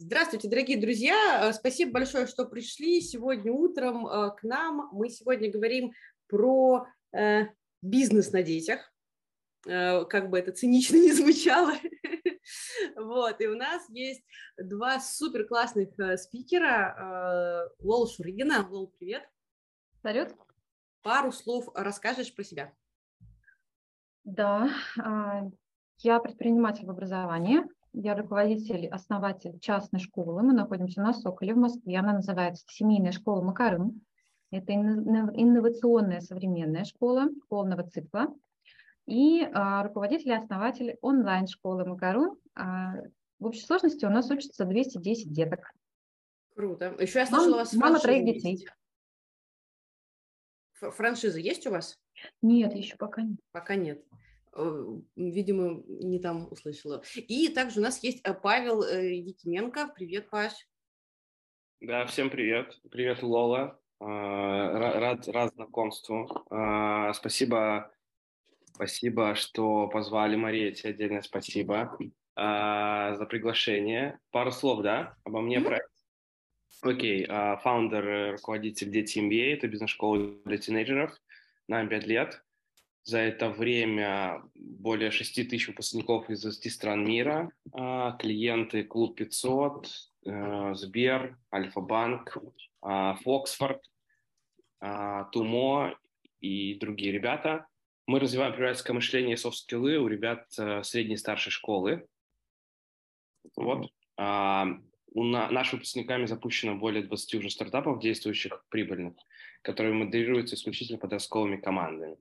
Здравствуйте, дорогие друзья! Э, спасибо большое, что пришли сегодня утром э, к нам. Мы сегодня говорим про э, бизнес на детях, как бы это цинично не звучало. Вот, и у нас есть два супер классных спикера. Лол Шуригина. Лол, привет. Салют. Пару слов расскажешь про себя. Да, а, я предприниматель в образовании, я руководитель, основатель частной школы. Мы находимся на Соколе в Москве. Она называется «Семейная школа Макарым». Это инновационная современная школа полного цикла. И а, руководитель и основатель онлайн-школы Макару. А, в общей сложности у нас учатся 210 деток. Круто. Еще я слышала, у вас Мама троих детей. Франшиза есть у вас? Нет, еще пока нет. Пока нет. Э, видимо, не там услышала. И также у нас есть э, Павел э, Якименко. Привет, Паш. Да, всем привет. Привет, Лола. Рад, рад знакомству. Спасибо, спасибо, что позвали Марии. Отдельное спасибо за приглашение. Пару слов, да, обо мне mm-hmm. Окей, okay. фаундер, руководитель Дети MBA, это бизнес-школа для тинейджеров. Нам 5 лет. За это время более 6 тысяч выпускников из 20 стран мира, а, клиенты Клуб 500, э, Сбер, Альфа-банк, а, Фоксфорд, а, Тумо и другие ребята. Мы развиваем предпринимательское мышление и софт-скиллы у ребят э, средней старшей школы. Вот. У нашими выпускниками запущено более 20 уже стартапов, действующих прибыльных, которые модерируются исключительно подростковыми командами.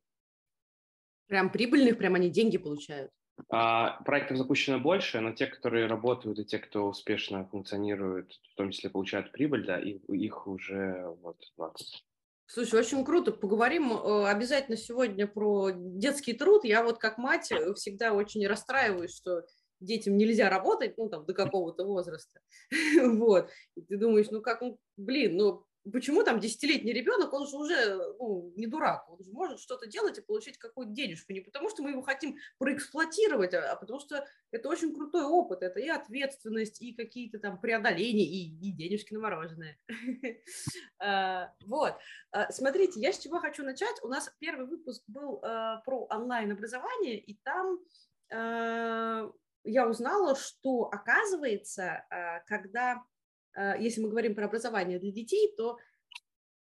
Прям прибыльных, прям они деньги получают? А, проектов запущено больше, но те, которые работают, и те, кто успешно функционирует, в том числе получают прибыль, да, их, их уже вот 20. Слушай, очень круто. Поговорим э, обязательно сегодня про детский труд. Я вот как мать э, всегда очень расстраиваюсь, что детям нельзя работать, ну, там, до какого-то возраста. Вот. И ты думаешь, ну, как, ну, блин, ну, почему там десятилетний ребенок, он же уже ну, не дурак, он же может что-то делать и получить какую-то денежку. Не потому, что мы его хотим проэксплуатировать, а, а потому что это очень крутой опыт. Это и ответственность, и какие-то там преодоления, и, и денежки на мороженое. А, вот. А, смотрите, я с чего хочу начать. У нас первый выпуск был про онлайн-образование, и там я узнала, что оказывается, когда Э, если мы говорим про образование для детей, то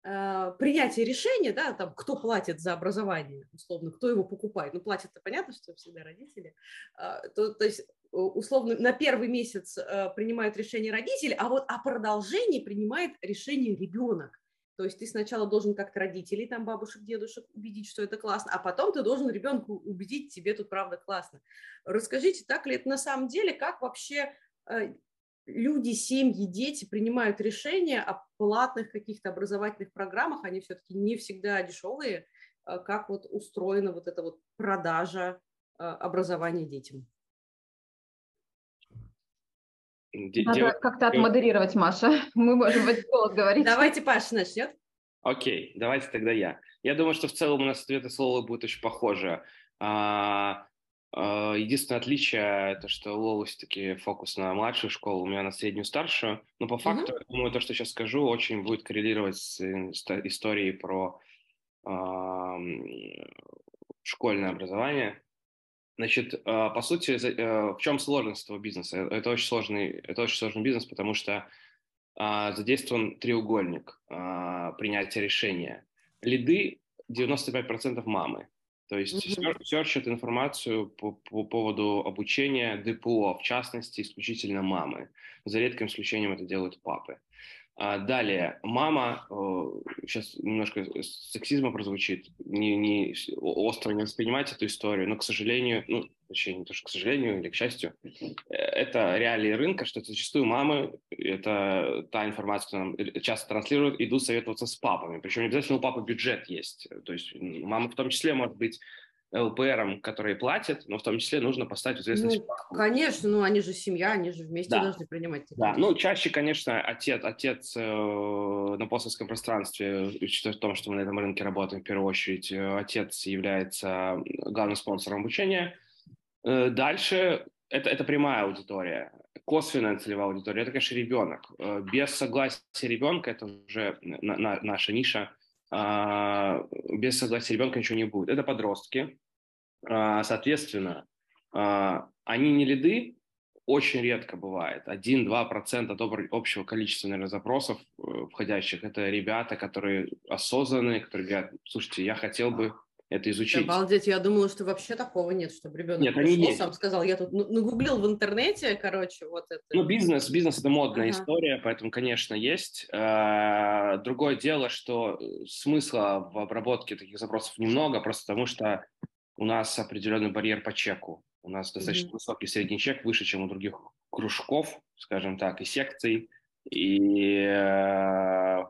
э, принятие решения, да, там, кто платит за образование, условно, кто его покупает, ну, платят-то понятно, что всегда родители, э, то, то есть, условно, на первый месяц принимают решение родители, а вот о продолжении принимает решение ребенок. То есть ты сначала должен как-то родителей, там, бабушек, дедушек убедить, что это классно, а потом ты должен ребенку убедить, тебе тут правда классно. Расскажите, так ли это на самом деле, как вообще люди, семьи, дети принимают решения о платных каких-то образовательных программах, они все-таки не всегда дешевые, а как вот устроена вот эта вот продажа а, образования детям. Надо как-то отмодерировать, Маша. Мы можем в этот голос говорить. Давайте Паша начнет. Окей, давайте тогда я. Я думаю, что в целом у нас ответы слова будут очень похожи. А, единственное отличие это, что у Лолы все-таки фокус на младшую школу, у меня на среднюю старшую. Но по факту, mm-hmm. думаю, то, что сейчас скажу, очень будет коррелировать с историей про э, школьное образование. Значит, э, по сути, э, в чем сложность этого бизнеса? Это очень сложный, это очень сложный бизнес, потому что э, задействован треугольник э, принятия решения. Лиды 95% мамы. То есть mm-hmm. серчат информацию по, по поводу обучения ДПО, в частности, исключительно мамы. За редким исключением это делают папы. А далее, мама, сейчас немножко сексизма прозвучит, не, не остро не воспринимать эту историю, но, к сожалению, ну, точнее, не то, что к сожалению или к счастью, э, это реалии рынка, что зачастую мамы, это та информация, которую нам часто транслируют, идут советоваться с папами. Причем не обязательно у папы бюджет есть. То есть мама в том числе может быть ЛПРам, которые платят, но в том числе нужно поставить в известность. Ну, конечно, ну они же семья, они же вместе да. должны принимать. Да, ну чаще, конечно, отец, отец э, на постсоветском пространстве, учитывая в том, что мы на этом рынке работаем в первую очередь, э, отец является главным спонсором обучения. Э, дальше это, это прямая аудитория. косвенная целевая аудитория, это, конечно, ребенок. Э, без согласия ребенка, это уже на, на, наша ниша, без согласия ребенка ничего не будет. Это подростки. А, соответственно, а, они не лиды, очень редко бывает. 1-2% от общего количества, наверное, запросов э, входящих – это ребята, которые осознанные, которые говорят, слушайте, я хотел бы это изучить. Обалдеть, я думала, что вообще такого нет, чтобы ребенок нет, пришел, они есть. сам сказал, я тут нагуглил в интернете, короче, вот это. Ну, бизнес, бизнес – это модная ага. история, поэтому, конечно, есть. А, другое дело, что смысла в обработке таких запросов немного, просто потому что у нас определенный барьер по чеку. У нас достаточно mm-hmm. высокий средний чек, выше, чем у других кружков, скажем так, и секций. И э,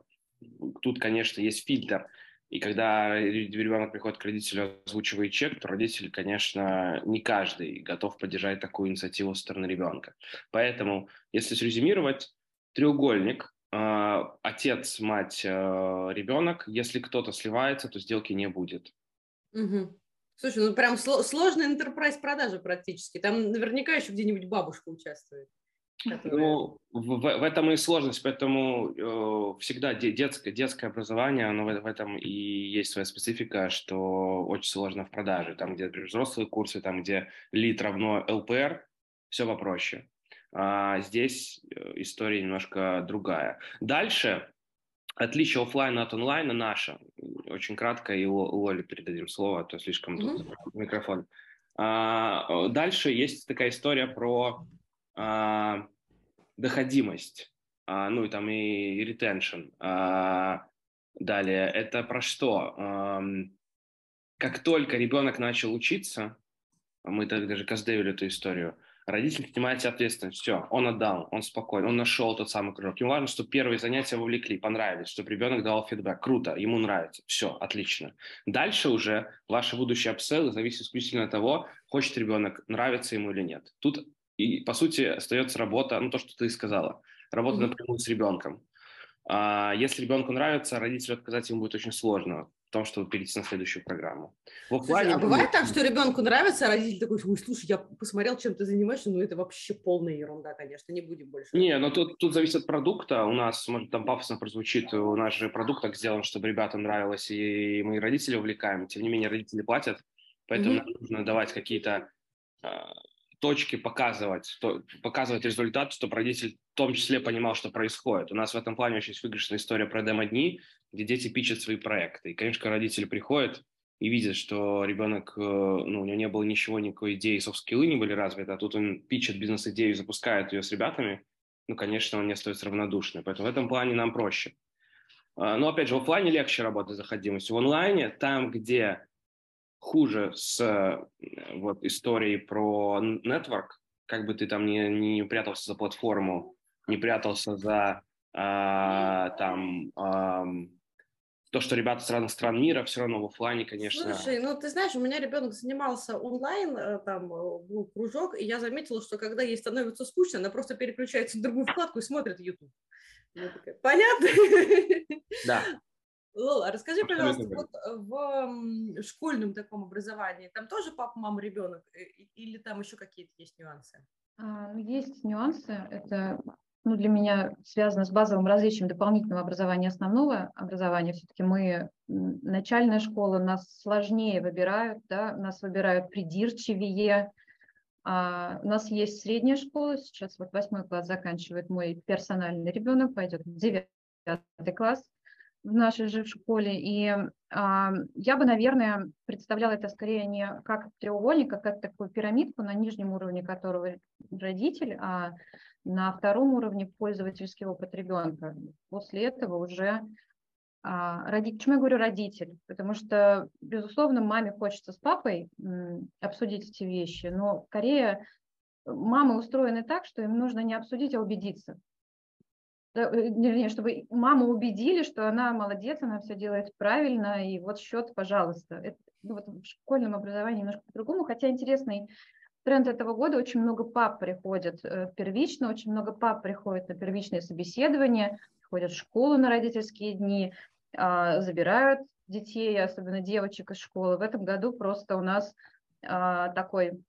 тут, конечно, есть фильтр – и когда ребенок приходит к родителю, озвучивает чек, то родитель, конечно, не каждый готов поддержать такую инициативу со стороны ребенка. Поэтому, если срезюмировать, треугольник э, отец, мать, э, ребенок. Если кто-то сливается, то сделки не будет. Угу. Слушай, ну прям сложный enterprise продажи практически. Там наверняка еще где-нибудь бабушка участвует. Ну, в, в этом и сложность, поэтому э, всегда детское, детское образование, оно в, в этом и есть своя специфика, что очень сложно в продаже. Там, где например, взрослые курсы, там, где лид равно ЛПР, все попроще. А здесь э, история немножко другая. Дальше отличие офлайна от онлайна наше. Очень кратко, и Оле передадим слово, а то слишком mm-hmm. тут микрофон. А, дальше есть такая история про а, доходимость, а, ну и там и ретеншн. А, далее, это про что? А, как только ребенок начал учиться, мы так даже каздевили эту историю, родитель снимает ответственность, все, он отдал, он спокоен, он нашел тот самый кружок. Ему важно, чтобы первые занятия вовлекли, понравились, чтобы ребенок дал фидбэк. Круто, ему нравится, все, отлично. Дальше уже ваши будущие апселлы зависят исключительно от того, хочет ребенок, нравится ему или нет. Тут и, по сути, остается работа, ну, то, что ты сказала, работа mm-hmm. напрямую с ребенком. А, если ребенку нравится, родителю отказать ему будет очень сложно в том, чтобы перейти на следующую программу. В офлайне, а бывает так, что ребенку нравится, а родитель такой, ой, слушай, я посмотрел, чем ты занимаешься, ну это вообще полная ерунда, конечно, не будем больше. Не, но тут, тут зависит от продукта. У нас, может, там пафосно прозвучит, у нас же продукт так сделан, чтобы ребятам нравилось, и мы родители увлекаем. Тем не менее, родители платят, поэтому mm-hmm. нам нужно давать какие-то а, точки показывать, то, показывать результат, чтобы родитель в том числе понимал, что происходит. У нас в этом плане очень выигрышная история про демо-дни, где дети пичат свои проекты. И, конечно, родители приходят и видят, что ребенок, э, ну, у него не было ничего, никакой идеи, софт-скиллы не были развиты, а тут он пичет бизнес-идею, запускает ее с ребятами, ну, конечно, он не остается равнодушным. Поэтому в этом плане нам проще. А, но, опять же, в офлайне легче работать с заходимостью. В онлайне, там, где хуже с э, вот, историей про network, как бы ты там не, не прятался за платформу, не прятался за а, там а, то, что ребята с разных стран мира, все равно в офлайне, конечно. Слушай, ну ты знаешь, у меня ребенок занимался онлайн, э, там был кружок, и я заметила, что когда ей становится скучно, она просто переключается в другую вкладку и смотрит YouTube. Понятно? Да. Лола, расскажи, пожалуйста, вот э, в школьном таком образовании там тоже папа, мама, ребенок э, или там еще какие-то есть нюансы? А, ну, есть нюансы. Это ну, для меня связано с базовым различием дополнительного образования и основного образования. Все-таки мы, начальная школа, нас сложнее выбирают, да, нас выбирают придирчивее. А у нас есть средняя школа, сейчас вот восьмой класс заканчивает мой персональный ребенок, пойдет в девятый класс в нашей же школе. И а, я бы, наверное, представляла это скорее не как треугольник, а как такую пирамидку, на нижнем уровне которого родитель, а на втором уровне пользовательский опыт ребенка. После этого уже а, роди... Почему я говорю родитель? Потому что, безусловно, маме хочется с папой обсудить эти вещи, но скорее мамы устроены так, что им нужно не обсудить, а убедиться. Э, вернее, чтобы маму убедили, что она молодец, она все делает правильно, и вот счет, пожалуйста. Это, ну, вот в школьном образовании немножко по-другому, хотя интересный тренд этого года, очень много пап приходят э, первично, очень много пап приходят на первичные собеседования, ходят в школу на родительские дни, а, забирают детей, особенно девочек из школы. В этом году просто у нас а, такой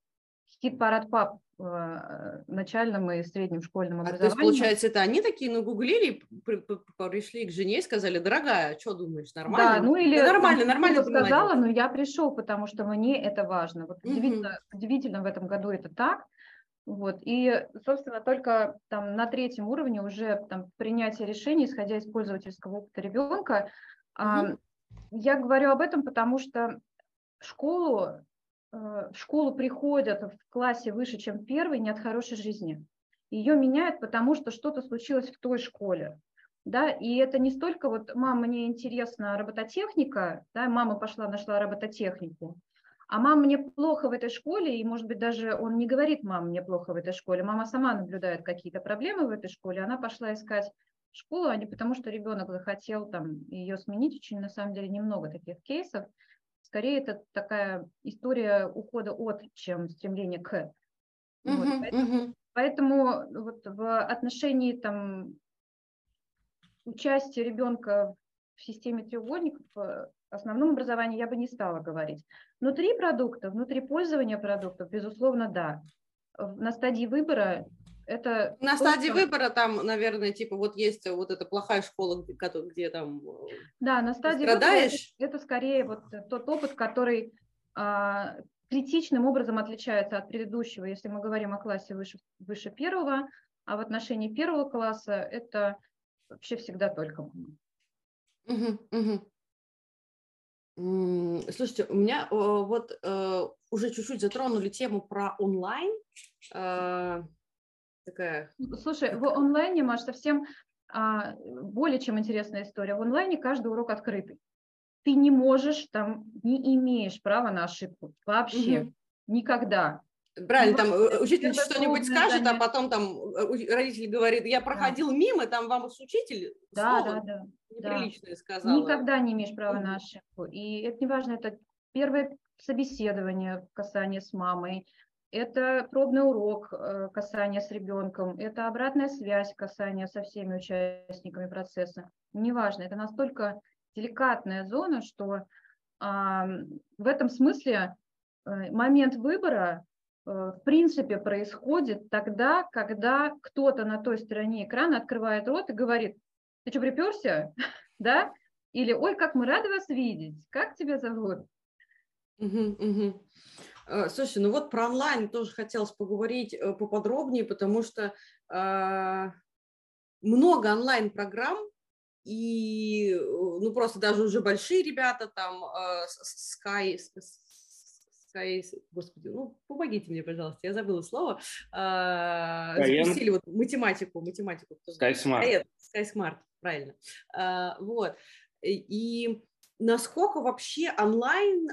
хит-парад пап в начальном и среднем школьном А то образовании. есть, получается, это они такие нагуглили, при- при- пришли к жене и сказали, дорогая, что думаешь, нормально? Да, ну или Да нормально, нормально. я ты сказала, молодец». но я пришел, потому что мне это важно. Вот удивительно, удивительно в этом году это так. Вот. И, собственно, только там на третьем уровне уже там принятие решений, исходя из пользовательского опыта ребенка. а, Мгм. Я говорю об этом, потому что школу, э, в школу приходят в классе выше, чем первый, не от хорошей жизни. Ее меняют, потому что что-то случилось в той школе. Да, и это не столько вот, мам, мне интересна робототехника, да, мама пошла, нашла робототехнику, а мам, мне плохо в этой школе, и, может быть, даже он не говорит, мам, мне плохо в этой школе, мама сама наблюдает какие-то проблемы в этой школе, она пошла искать школу, а не потому, что ребенок захотел там ее сменить, очень, на самом деле, немного таких кейсов, скорее это такая история ухода от, чем стремление к. Вот, Мгм, поэтому мгм. Поэтому вот в отношении там, участия ребенка в системе треугольников в основном образовании я бы не стала говорить. Внутри продукта, внутри пользования продуктов, безусловно, да. На стадии выбора это... На то, стадии выбора там, наверное, типа вот есть вот эта плохая школа, где, где там... э, Да, на стадии выбора это, страдаешь? это скорее вот тот опыт, который а, критичным образом отличается от предыдущего, если мы говорим о классе выше, выше первого, а в отношении первого класса это вообще всегда только мама. Мгм. М, Слушайте, у меня э, вот э, уже чуть-чуть затронули тему про онлайн. Такая Слушай, в онлайне, Маш, совсем а, более чем интересная история. В онлайне каждый урок открытый. Ты не можешь там, не имеешь права на ошибку. Вообще. Мгм. Никогда. Правильно, Ну, там э, учитель что-нибудь скажет, а занятие. потом там э, родитель говорит, я проходил мимо, там вам учитель Да, слово да, да. неприличное сказал. Никогда не имеешь права на ошибку. И это не важно, это первое собеседование, касание с мамой, это пробный урок, э, касание с ребенком, это обратная связь, касание со всеми участниками процесса. Неважно, это настолько деликатная зона, что а, в этом смысле э, момент выбора э, в принципе происходит тогда, когда кто-то на той стороне экрана открывает рот и говорит, ты что, приперся? да? Или, ой, как мы рады вас видеть, как тебя зовут? Мгм, мгм. Э, Слушай, ну вот про онлайн тоже хотелось поговорить э, поподробнее, потому что а, много онлайн-программ, и э, ну просто даже уже большие ребята там э, Sky, Sky, господи, ну помогите мне, пожалуйста, я забыла слово, Skyeng. запустили вот математику, математику. кто знает. SkySmart. Sky- SkySmart, правильно. А, Вот. И насколько вообще онлайн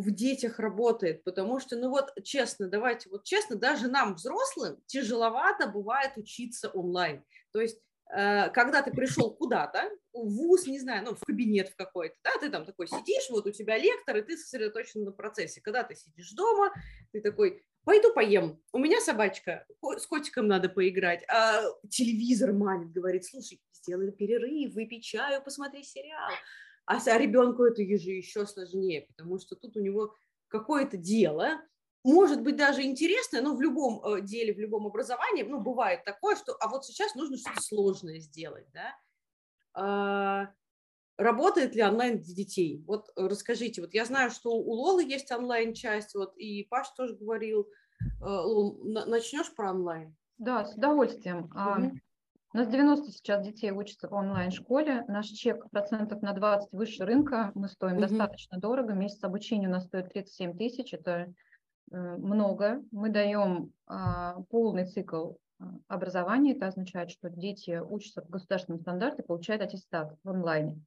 в детях работает, потому что, ну вот честно, давайте вот честно, даже нам, взрослым, тяжеловато бывает учиться онлайн. То есть э, когда ты пришел куда-то, в ВУЗ, не знаю, ну, в кабинет в какой-то, да, ты там такой сидишь, вот у тебя лектор, и ты сосредоточен на процессе. Когда ты сидишь дома, ты такой, пойду поем, у меня собачка, с котиком надо поиграть, а телевизор манит, говорит, слушай, сделай перерыв, выпей чаю, посмотри сериал. А, а ребенку это же еще сложнее, потому что тут у него какое-то дело, может быть даже интересное, но в любом э, деле, в любом образовании, ну, бывает такое, что, а вот сейчас нужно что-то сложное сделать, да. А, Работает ли онлайн для детей? Вот э, расскажите, вот я знаю, что у Лолы есть онлайн-часть, вот и Паш тоже говорил. Э, Лол, на- начнешь про онлайн? Да, с удовольствием. Мгм. У нас 90 сейчас детей учатся в онлайн-школе. Наш чек процентов на 20 выше рынка. Мы стоим Мгм. достаточно дорого. Месяц обучения у нас стоит 37 тысяч. Это э, много. Мы даем а, полный цикл а, образования. Это означает, что дети учатся по государственному стандарту и получают аттестат в онлайне.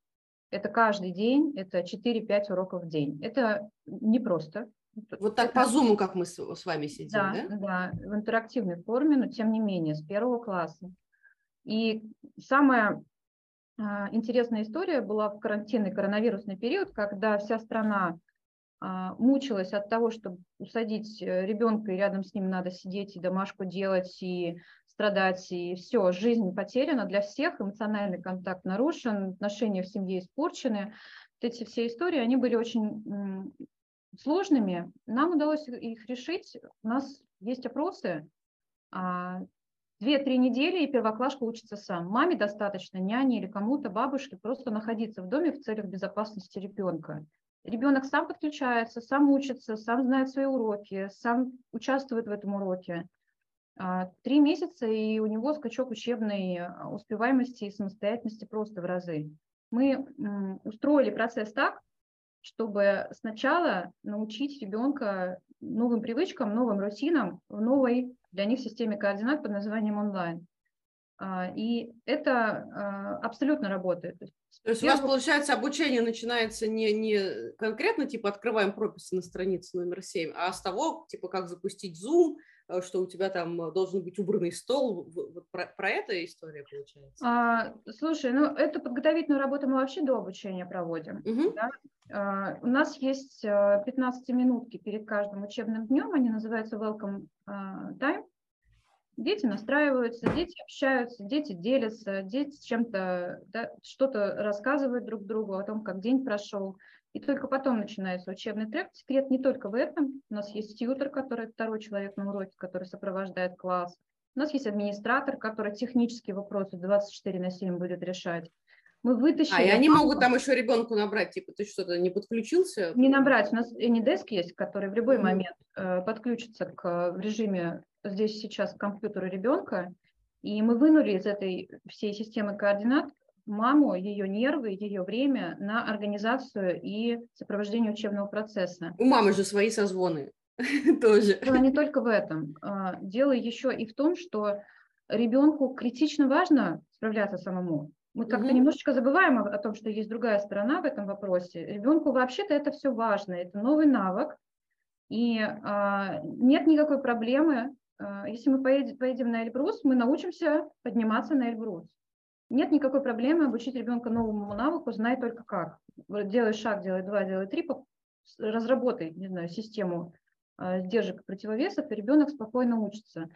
Это каждый день, это 4-5 уроков в день. Это непросто. Вот так Это- по зуму, как мы с, с вами сидим, да, да? да, в интерактивной форме, но тем не менее, с первого класса. И самая а, интересная история была в карантинный коронавирусный период, когда вся страна а, мучилась от того, чтобы усадить э, ребенка, и рядом с ним надо сидеть и домашку делать, и страдать, и все, жизнь потеряна для всех, эмоциональный контакт нарушен, отношения в семье испорчены. Вот эти все истории, они были очень сложными. Нам удалось их решить. У нас Есть опросы, а, две-три недели, и первоклашка учится сам. Маме достаточно, няне или кому-то, бабушке, просто находиться в доме в целях безопасности ребенка. Ребенок сам подключается, сам учится, сам знает свои уроки, сам участвует в этом уроке. А, три месяца, и у него скачок учебной а, успеваемости и самостоятельности просто в разы. Мы устроили процесс так, чтобы сначала научить ребенка новым привычкам, новым рутинам в новой для них системе координат под названием онлайн. А, и это абсолютно работает. То есть у вас, получается, обучение начинается не, не конкретно, типа, открываем прописи на странице номер 7, а с того, типа, как запустить Zoom, э, что у тебя там э, должен быть убранный стол. Вот про, про это история получается? А, слушай, ну, эту подготовительную работу мы вообще до обучения проводим. Угу. Да? А, у нас есть 15-минутки э, перед каждым учебным днем, они называются Welcome Time. Дети настраиваются, дети общаются, дети делятся, дети чем-то да, что-то рассказывают друг другу о том, как день прошел. И только потом начинается учебный трек. Секрет не только в этом. У нас есть тьютер, который второй человек на уроке, который сопровождает класс. У нас есть администратор, который технические вопросы 24 на 7 будет решать. Мы вытащили... А, и они могут там еще ребенку набрать, типа, ты что-то не подключился? Не набрать. У нас AnyDesk есть, который в любой mm-hmm. момент э, подключится к, в режиме здесь сейчас к компьютеру ребенка, и мы вынули из этой всей системы координат маму, ее нервы, ее время на организацию и сопровождение учебного процесса. У мамы же свои созвоны тоже. Дело не только в этом. А, дело еще и в том, что ребенку критично важно справляться самому. Мы как-то угу. немножечко забываем о, о том, что есть другая сторона в этом вопросе. Ребенку вообще-то это все важно, это новый навык, и а, нет никакой проблемы а, если мы поедем, поедем на Эльбрус, мы научимся подниматься на Эльбрус. Нет никакой проблемы обучить ребенка новому навыку, знай только как. Делай шаг, делай два, делай три, разработай, не знаю, систему а, сдержек и противовесов, и ребенок спокойно учится.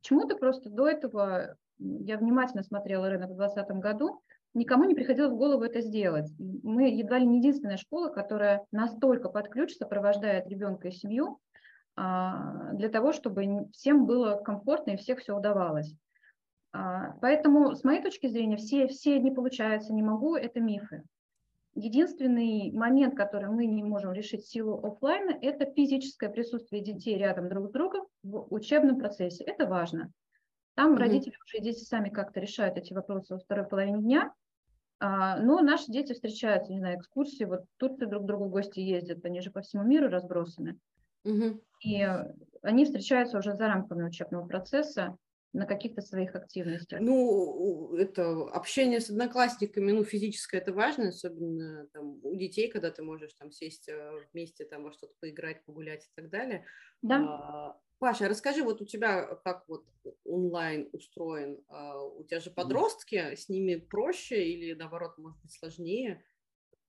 Почему-то просто до этого, я внимательно смотрела рынок в 2020 году, никому не приходило в голову это сделать. Мы едва ли не единственная школа, которая настолько под ключ сопровождает ребенка и семью, а, для того, чтобы всем было комфортно и всех все удавалось. А, поэтому, с моей точки зрения, все, все не получается, не могу, это мифы. Единственный момент, который мы не можем решить в силу офлайна, это физическое присутствие детей рядом друг с другом в учебном процессе. Это важно. Там mm-hmm. родители уже дети сами как-то решают эти вопросы во второй половине дня. А, но наши дети встречаются, не знаю, экскурсии, вот тут друг к другу в гости ездят, они же по всему миру разбросаны. Угу. И они встречаются уже за рамками учебного процесса на каких-то своих активностях. Ну, это общение с одноклассниками, ну, физическое это важно, особенно там, у детей, когда ты можешь там сесть э, вместе, там во что-то поиграть, погулять и так далее. Да. А, Паша, расскажи, вот у тебя как вот онлайн устроен? А, у тебя же подростки, с ними проще или наоборот, может быть, сложнее?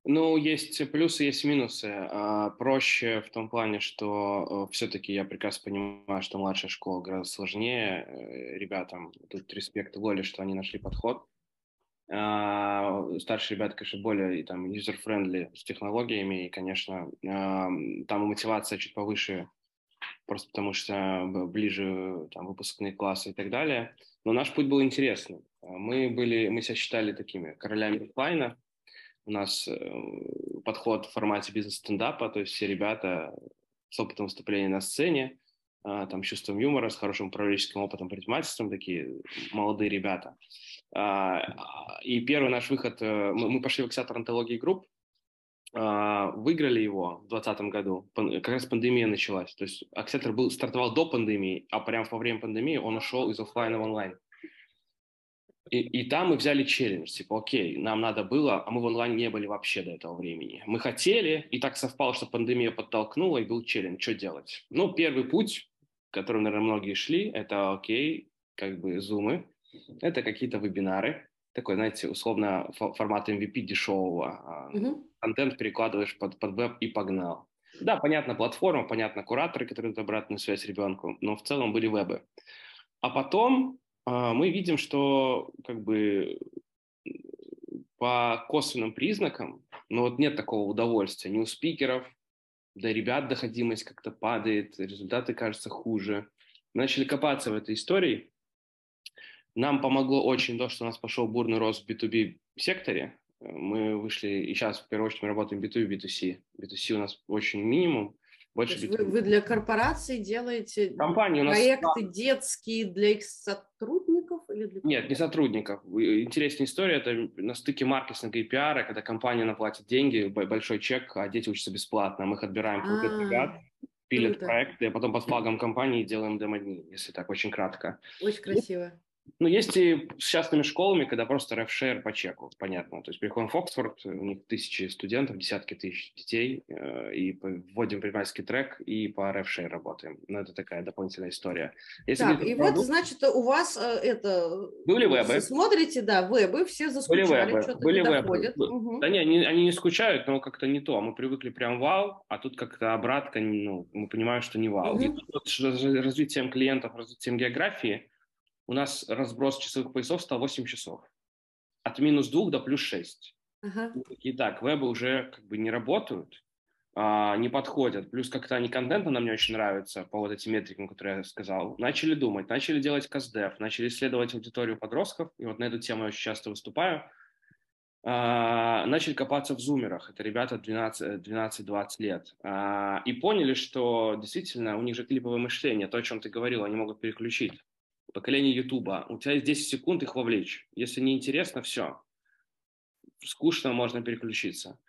Ну, есть плюсы, есть минусы. А, проще в том плане, что э, все-таки я прекрасно понимаю, что младшая школа гораздо сложнее. Э, ребятам тут респект Лоле, что они нашли подход. А, старшие ребята, конечно, более там user-friendly с технологиями, и, конечно, там мотивация чуть повыше, просто потому что ближе там выпускные классы и так далее. Но наш путь был интересный. Мы были, мы себя считали такими королями офлайна, у нас э, подход в формате бизнес-стендапа, то есть все ребята с опытом выступления на сцене, а, там, чувством юмора, с хорошим управленческим опытом, предпринимательством, такие молодые ребята. А, и первый наш выход, э, мы пошли в акселятор антологии групп, а, выиграли его в 2020 году, как раз пандемия началась. То есть акселятор был, стартовал до пандемии, а прямо во время пандемии он ушел из офлайна в онлайн. И, и там мы взяли челлендж, типа, окей, нам надо было, а мы в онлайн не были вообще до этого времени. Мы хотели, и так совпало, что пандемия подтолкнула, и был челлендж, что делать? Ну, первый путь, которым, наверное, многие шли, это, окей, как бы зумы, это какие-то вебинары, такой, знаете, условно формат MVP дешевого. Mm-hmm. Контент перекладываешь под, под веб и погнал. Да, понятно, платформа, понятно, кураторы, которые дают обратную связь ребенку, но в целом были вебы. А потом а, мы видим, что как бы по косвенным признакам, ну вот нет такого удовольствия ни у спикеров, да ребят доходимость как-то падает, результаты кажутся хуже. начали копаться в этой истории. Нам помогло очень то, что у нас пошел бурный рост в B2B секторе. Мы вышли, и сейчас в первую очередь мы работаем B2B, B2C. B2C у нас очень минимум. Больше вы, вы для корпораций делаете Компании у нас проекты детские для их сотрудников или для Нет, не сотрудников. Интересная история, это на стыке маркетинга и пиара, когда компания наплатит деньги, большой чек, а дети учатся бесплатно. Мы их отбираем крутых а, ребят, пилят проекты, а потом под флагом компании делаем демо-дни, если так очень кратко. Очень красиво. Ну, есть и с частными школами, когда просто рефшер по чеку, понятно. То есть приходим в Оксфорд, у них тысячи студентов, десятки тысяч детей, э, и вводим предпринимательский трек, и по рефшер работаем. Но ну, это такая дополнительная история. Если так, и продукт... вот, значит, у вас э, это... Были вебы. Смотрите, да, вебы, все заскучали, Были вебы. Были вебы. Угу. Да не, они, они не скучают, но как-то не то. Мы привыкли прям вау, а тут как-то обратка, ну, мы понимаем, что не вау. Угу. И тут вот развитием клиентов, развитием географии, у нас разброс часовых поясов стал 8 часов. От минус 2 до плюс 6. Ага. И так, вебы уже как бы не работают, а, не подходят. Плюс как-то они контентно нам не очень нравятся по вот этим метрикам, которые я сказал. Начали думать, начали делать каздев, начали исследовать аудиторию подростков. И вот на эту тему я очень часто выступаю. А, начали копаться в зумерах. Это ребята 12-20 лет. А, и поняли, что действительно у них же клиповое мышление, то, о чем ты говорил, они могут переключить поколение Ютуба. У тебя есть 10 секунд их вовлечь. Если не интересно, все. Скучно, можно переключиться.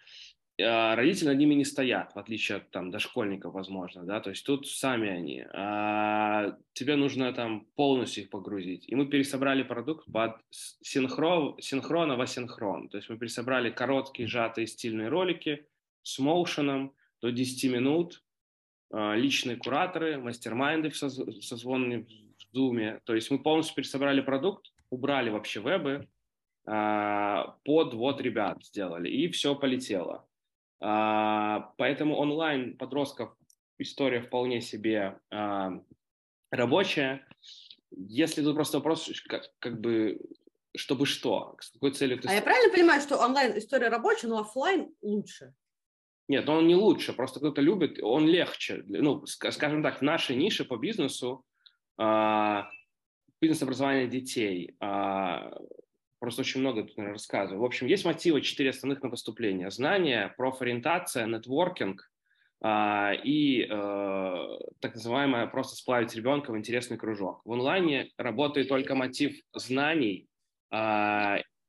А, родители над ними не стоят, в отличие от там, дошкольников, возможно, да, то есть тут сами они. А тебе нужно там полностью их погрузить. И мы пересобрали продукт под синхрон, синхрона в асинхрон. То есть мы пересобрали короткие, сжатые стильные ролики с моушеном до 10 минут, а, личные кураторы, мастер-майнды в Zoom. То есть мы полностью пересобрали продукт, убрали вообще вебы, а, под вот ребят сделали, и все полетело. А, поэтому онлайн подростков история вполне себе а, рабочая. Если тут просто вопрос, как, как бы, чтобы что, с какой целью ты... А я правильно понимаю, что онлайн история рабочая, но офлайн лучше? Нет, он не лучше, просто кто-то любит, он легче. Ну, скажем так, в нашей нише по бизнесу бизнес-образование детей. А, просто очень много тут наверное, рассказываю. В общем, есть мотивы четыре основных на поступление. Знание, профориентация, нетворкинг а, и э, так называемое просто сплавить ребенка в интересный кружок. В онлайне работает только мотив знаний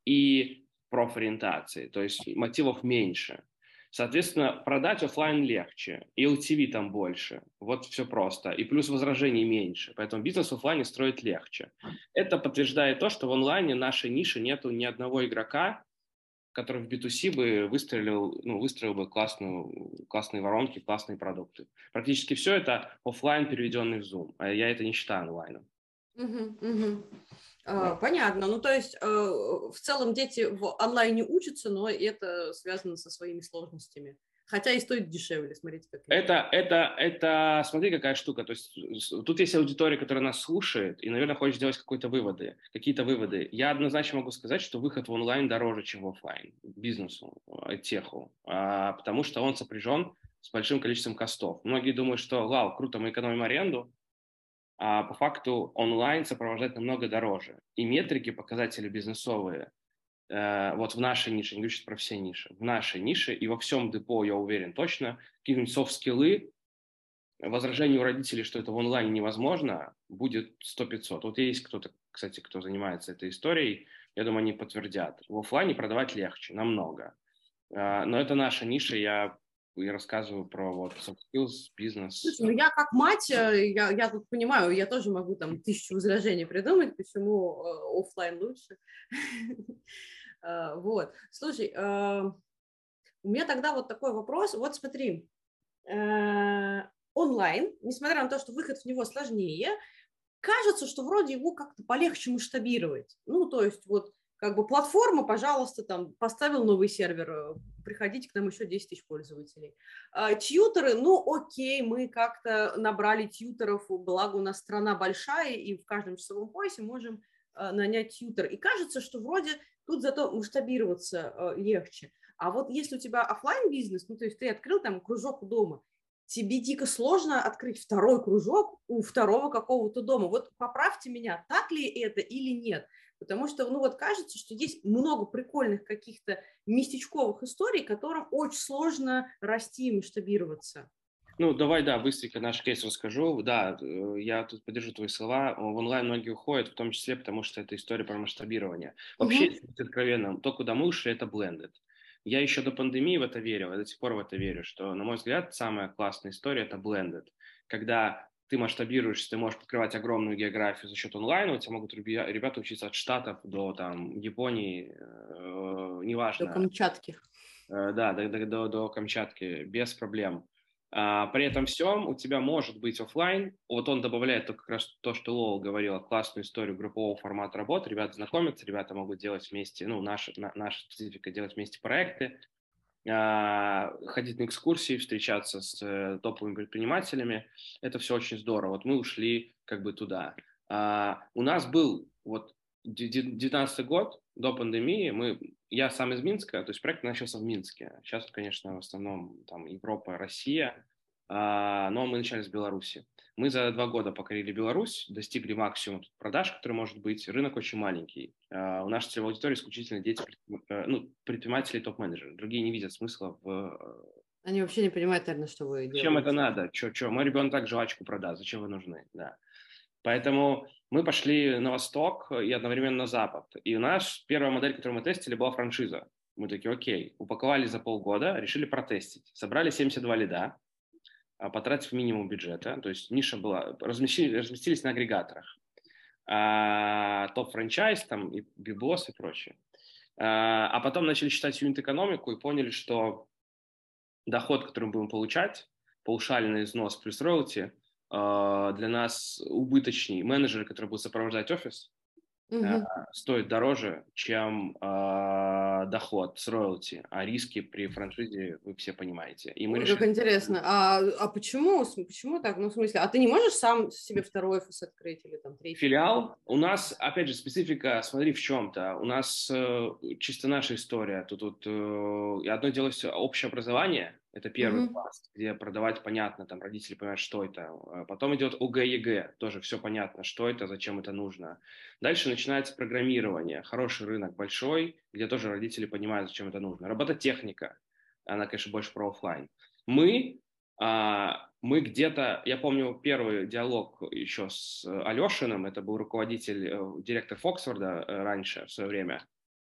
и профориентации, то есть мотивов меньше. Соответственно, продать офлайн легче, и LTV там больше. Вот все просто. И плюс возражений меньше. Поэтому бизнес в офлайне строить легче. Это подтверждает то, что в онлайне нашей ниши нету ни одного игрока, который в B2C бы выстрелил, ну, выстроил бы классную, классные воронки, классные продукты. Практически все это офлайн, переведенный в Zoom. А я это не считаю онлайном. Uh-huh, uh-huh. Да. Понятно. Ну, то есть э, в целом дети в онлайне учатся, но это связано со своими сложностями. Хотя и стоит дешевле, смотрите, как это. Это, это, смотри, какая штука. То есть тут есть аудитория, которая нас слушает и, наверное, хочет сделать какие-то выводы. Какие-то выводы. Я однозначно могу сказать, что выход в онлайн дороже, чем в офлайн бизнесу, э, теху, а, потому что он сопряжен с большим количеством костов. Многие думают, что, вау, круто, мы экономим аренду, а по факту онлайн сопровождать намного дороже. И метрики, показатели бизнесовые, э, вот в нашей нише, не говорю сейчас про все ниши, в нашей нише и во всем депо, я уверен точно, какие-нибудь софт-скиллы, возражение у родителей, что это в онлайне невозможно, будет 100-500. Вот есть кто-то, кстати, кто занимается этой историей, я думаю, они подтвердят. В офлайне продавать легче, намного. Э, но это наша ниша, я и рассказываю про вот soft skills, бизнес. Слушай, ну я как мать, э, я, я тут понимаю, я тоже могу там тысячу возражений придумать, почему э, офлайн лучше. Э, вот. Слушай, у меня тогда вот такой вопрос. Вот смотри, онлайн, несмотря на то, что выход в него сложнее, кажется, что вроде его как-то полегче масштабировать. Ну, то есть вот как бы платформа, пожалуйста, там поставил новый сервер, э, приходите к нам еще 10 тысяч пользователей. А, тьютеры, ну окей, мы как-то набрали тьютеров, благо у нас страна большая, и в каждом часовом поясе можем э, нанять тьютер. И кажется, что вроде тут зато масштабироваться э, легче. А вот если у тебя офлайн бизнес, ну то есть ты открыл там кружок у дома, тебе дико сложно открыть второй кружок у второго какого-то дома. Вот поправьте меня, так ли это или нет. Потому что, ну вот кажется, что есть много прикольных каких-то местечковых историй, которым очень сложно расти и масштабироваться. Ну, давай, да, быстренько наш кейс расскажу. Да, э, я тут поддержу твои слова. В онлайн многие уходят, в том числе потому, что это история про масштабирование. Вообще, mm-hmm. если откровенно, то, куда мы ушли, это blended. Я еще до пандемии в это верил, я до сих пор в это верю, что, на мой взгляд, самая классная история – это blended. Когда ты масштабируешься, ты можешь покрывать огромную географию за счет онлайна, у тебя могут ребята учиться от Штатов до там, Японии, э, неважно. До Камчатки. Э, да, до, до, до, до Камчатки, без проблем. А, при этом всем у тебя может быть офлайн. Вот он добавляет то, как раз то, что Лол говорила, классную историю группового формата работы. Ребята знакомятся, ребята могут делать вместе, ну, наша, наша специфика делать вместе проекты, ходить на экскурсии, встречаться с э, топовыми предпринимателями. Это все очень здорово. Вот мы ушли как бы туда. А, у нас был вот 19 год, до пандемии, мы, я сам из Минска, то есть проект начался в Минске. Сейчас, конечно, в основном там Европа, Россия, а, но мы начали с Беларуси. Мы за два года покорили Беларусь, достигли максимума продаж, который может быть. Рынок очень маленький. А, у нашей целевой аудитории исключительно дети э, ну, предприниматели и топ-менеджеры. Другие не видят смысла в... Э, Они вообще не понимают, наверное, что вы делаете. Чем это надо? Че, че? Мой ребенок так жвачку продаст. Зачем вы нужны? Да. Поэтому мы пошли на восток и одновременно на запад. И у нас первая модель, которую мы тестили, была франшиза. Мы такие, окей, упаковали за полгода, решили протестить. Собрали 72 лида, а, потратив минимум бюджета, то есть ниша была, разместились, разместились на агрегаторах. А, топ-франчайз, там, и Бибос и прочее. А, а потом начали считать юнит-экономику и поняли, что доход, который мы будем получать, паушальный взнос плюс роялти – а, для нас убыточней. Менеджеры, которые будут сопровождать офис, угу. стоят дороже, чем э, доход с роялти, а риски при франшизе вы все понимаете. И мы Ой, решили... Как интересно. А, а почему? Почему так? Ну, в смысле, а ты не можешь сам себе второй офис открыть или там третий? Филиал? У нас, опять же, специфика, смотри, в чем-то. У нас э, чисто наша история. Тут, тут э, одно дело все общее образование, это первый mm-hmm. класс, где продавать понятно, там родители понимают, что это. А потом идет ЕГЭ, тоже все понятно, что это, зачем это нужно. Дальше начинается программирование, хороший рынок большой, где тоже родители понимают, зачем это нужно. Робототехника, она, конечно, больше про офлайн. Мы, а, мы где-то, я помню первый диалог еще с Алешиным, это был руководитель, э, директор Фоксфорда э, раньше, в свое время.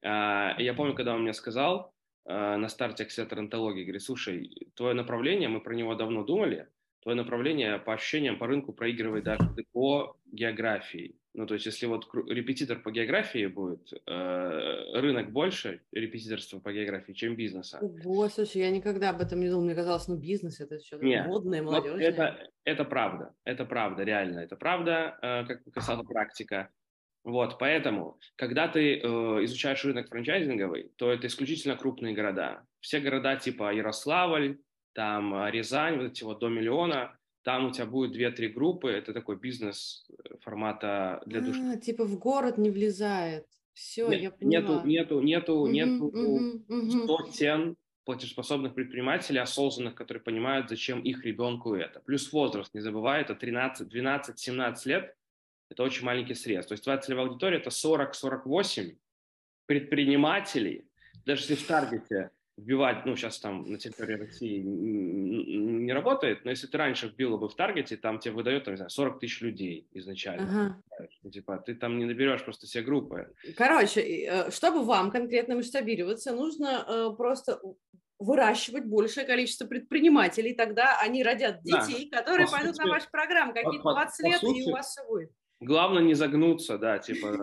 А, я помню, когда он мне сказал, Э, на старте аксиоторонтологии, говорит, слушай, твое направление, мы про него давно думали, твое направление по ощущениям по рынку проигрывает даже по географии. Ну, то есть, если вот репетитор по географии будет, э, рынок больше репетиторства по географии, чем бизнеса. Ого, слушай, я никогда об этом не думал. Мне казалось, ну, бизнес – это что-то модное, молодежное. Это, это правда, это правда, реально, это правда, э, как показала практика. Вот, поэтому, когда ты э, изучаешь рынок франчайзинговый, то это исключительно крупные города. Все города типа Ярославль, там э, Рязань, вот эти вот до миллиона, там у тебя будет 2-3 группы, это такой бизнес э, формата для души. А, типа в город не влезает. Все, Нет, я поняла. Нету, нету, нету, угу, нету угу, угу. сотен платежеспособных предпринимателей, осознанных, которые понимают, зачем их ребенку это. Плюс возраст, не забывай, это 13, 12, 17 лет, это очень маленький срез. То есть твоя целевая аудитория – это 40-48 предпринимателей. Даже если в таргете вбивать, ну, сейчас там на территории России не работает, но если ты раньше вбила бы в таргете, там тебе выдает, там, не знаю, 40 тысяч людей изначально. Ага. Ну, типа, ты там не наберешь просто все группы. Короче, э, чтобы вам конкретно масштабироваться, нужно э, просто выращивать большее количество предпринимателей, тогда они родят детей, да. которые по пойдут сути, на вашу программу, какие-то 20 лет, сути, и у вас все будет. Главное не загнуться, да, типа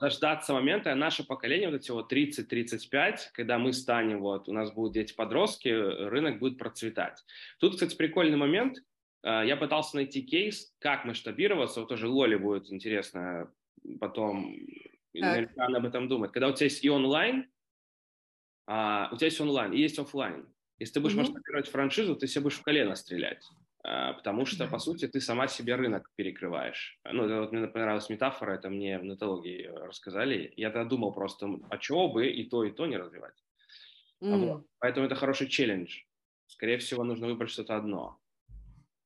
дождаться момента. Наше поколение, вот эти вот 30-35, когда мы станем, вот, у нас будут дети-подростки, рынок будет процветать. Тут, кстати, прикольный момент. Э, я пытался найти кейс, как масштабироваться. Вот тоже Лоли будет интересно потом наверняка об этом думает. Когда у тебя есть и онлайн, а, у тебя есть онлайн и есть офлайн. Если ты будешь mm-hmm. масштабировать франшизу, ты себе будешь в колено стрелять. А, потому что, по сути, ты сама себе рынок перекрываешь. Ну, это вот мне понравилась метафора, это мне в нетологии рассказали. Я тогда думал просто, а чего бы и то, и то не развивать. Mm. Вот. Поэтому это хороший челлендж. Скорее всего, нужно выбрать что-то одно.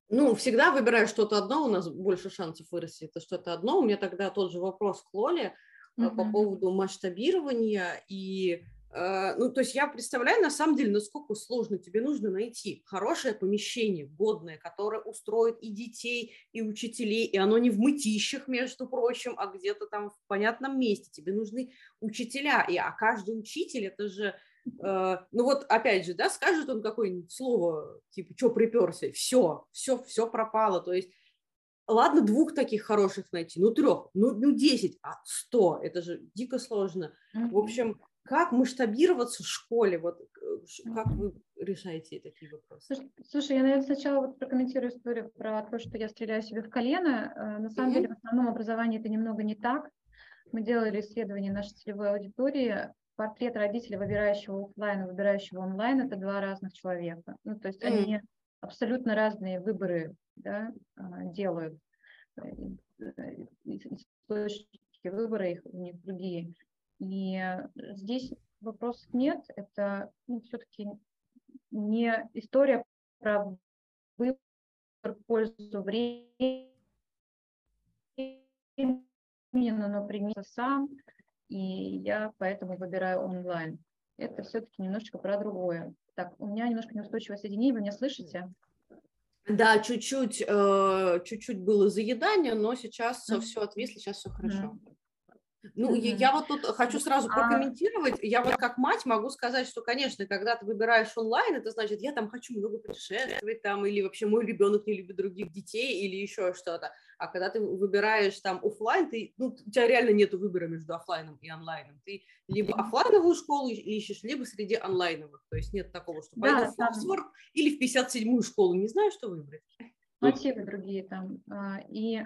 Ну, всегда выбираю что-то одно, у нас больше шансов вырасти это что-то одно. У меня тогда тот же вопрос к Лоле mm-hmm. по поводу масштабирования и Э, ну, то есть я представляю, на самом деле, насколько сложно тебе нужно найти хорошее помещение, годное, которое устроит и детей, и учителей, и оно не в мытищах, между прочим, а где-то там в понятном месте. Тебе нужны учителя, и, а каждый учитель, это же, э, ну вот опять же, да, скажет он какое-нибудь слово, типа, что приперся, все, все, все пропало, то есть Ладно, двух таких хороших найти, ну трех, ну, ну десять, а сто, это же дико сложно. В общем, как масштабироваться в школе? Вот э, как вы решаете такие вопросы? Слушай, я, наверное, сначала вот прокомментирую историю про то, что я стреляю себе в колено. Э, на самом mm-hmm. деле, в основном образовании это немного не так. Мы делали исследование нашей целевой аудитории. Портрет родителя, выбирающего офлайн и выбирающего онлайн, это два разных человека. Ну, то есть mm-hmm. они абсолютно разные выборы да, а, делают. Э, источники выбора их у них другие. И здесь вопросов нет, это ну, все-таки не история про выбор пользу времени, но принялся сам, и я поэтому выбираю онлайн. Это все-таки немножечко про другое. Так, у меня немножко неустойчивое соединение, вы меня слышите? Да, чуть-чуть, э, чуть-чуть было заедание, но сейчас mm-hmm. все отвисло, сейчас все хорошо. Mm-hmm. Ну, mm-hmm. я вот тут хочу сразу а прокомментировать. Я вот как мать могу сказать, что, конечно, когда ты выбираешь онлайн, это значит, я там хочу много путешествовать, там, или вообще мой ребенок не любит других детей, или еще что-то. А когда ты выбираешь там офлайн, ты, ну, у тебя реально нет выбора между офлайном и онлайном. Ты либо офлайновую школу ищешь, либо среди онлайновых. То есть нет такого, что пойду да, в Фоксфорд или в 57-ю школу. Не знаю, что выбрать. Мотивы другие там. А, и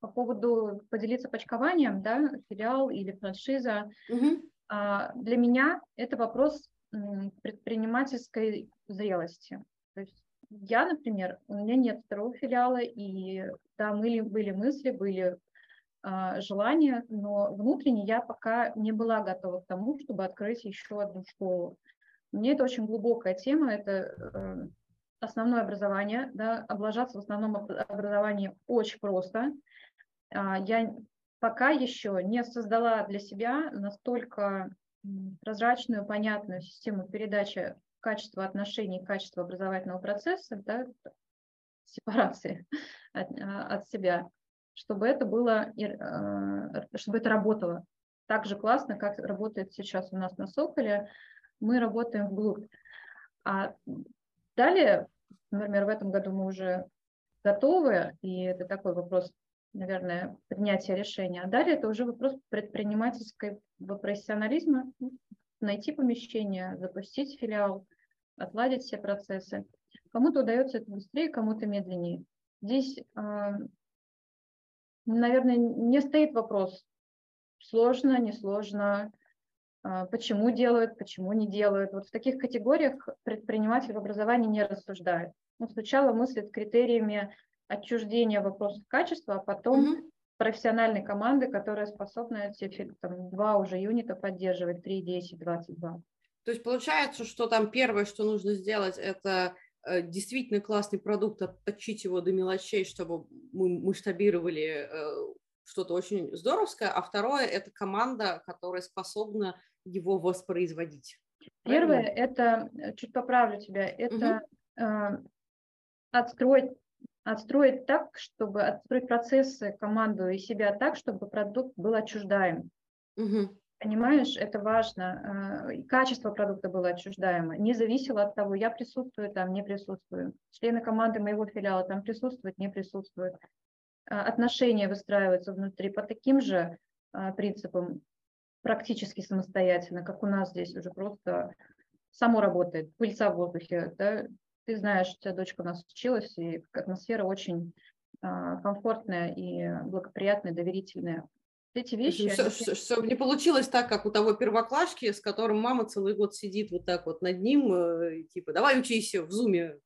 по поводу поделиться почкованием, да, филиал или франшиза. Угу. Для меня это вопрос предпринимательской зрелости. То есть я, например, у меня нет второго филиала, и да, были, были мысли, были а, желания, но внутренне я пока не была готова к тому, чтобы открыть еще одну школу. Мне это очень глубокая тема, это э, основное образование, да, облажаться в основном образовании очень просто. А, я пока еще не создала для себя настолько прозрачную, понятную систему передачи качества отношений, качества образовательного процесса, да, сепарации от, а, от себя, чтобы это было, а, чтобы это работало так же классно, как работает сейчас у нас на Соколе. Мы работаем вглубь. А далее, например, в этом году мы уже готовы, и это такой вопрос наверное, принятия решения. А далее это уже вопрос предпринимательской профессионализма, найти помещение, запустить филиал, отладить все процессы. Кому-то удается это быстрее, кому-то медленнее. Здесь, а, наверное, не стоит вопрос, сложно, несложно, а, почему делают, почему не делают. Вот в таких категориях предприниматель в образовании не рассуждает. Он сначала мыслит критериями отчуждение вопросов качества, а потом угу. профессиональной команды, которая способна эти там, два уже юнита поддерживать, 3, 10, 22. То есть получается, что там первое, что нужно сделать, это э, действительно классный продукт, отточить его до мелочей, чтобы мы масштабировали э, что-то очень здоровское, а второе – это команда, которая способна его воспроизводить. Первое – это, чуть поправлю тебя, это угу. э, отстроить отстроить так, чтобы отстроить процессы, команду и себя так, чтобы продукт был отчуждаем. Угу. Понимаешь, это важно. А, качество продукта было отчуждаемо. Не зависело от того, я присутствую там, не присутствую. Члены команды моего филиала там присутствуют, не присутствуют. А, отношения выстраиваются внутри по таким же а, принципам, практически самостоятельно, как у нас здесь уже просто само работает, пыльца в воздухе. Да? Ты знаешь, у тебя дочка у нас училась, и атмосфера очень а, комфортная и благоприятная, доверительная. Эти вещи... Все, они... Чтобы не получилось так, как у того первоклашки, с которым мама целый год сидит вот так вот над ним, э, типа, давай учись в зуме,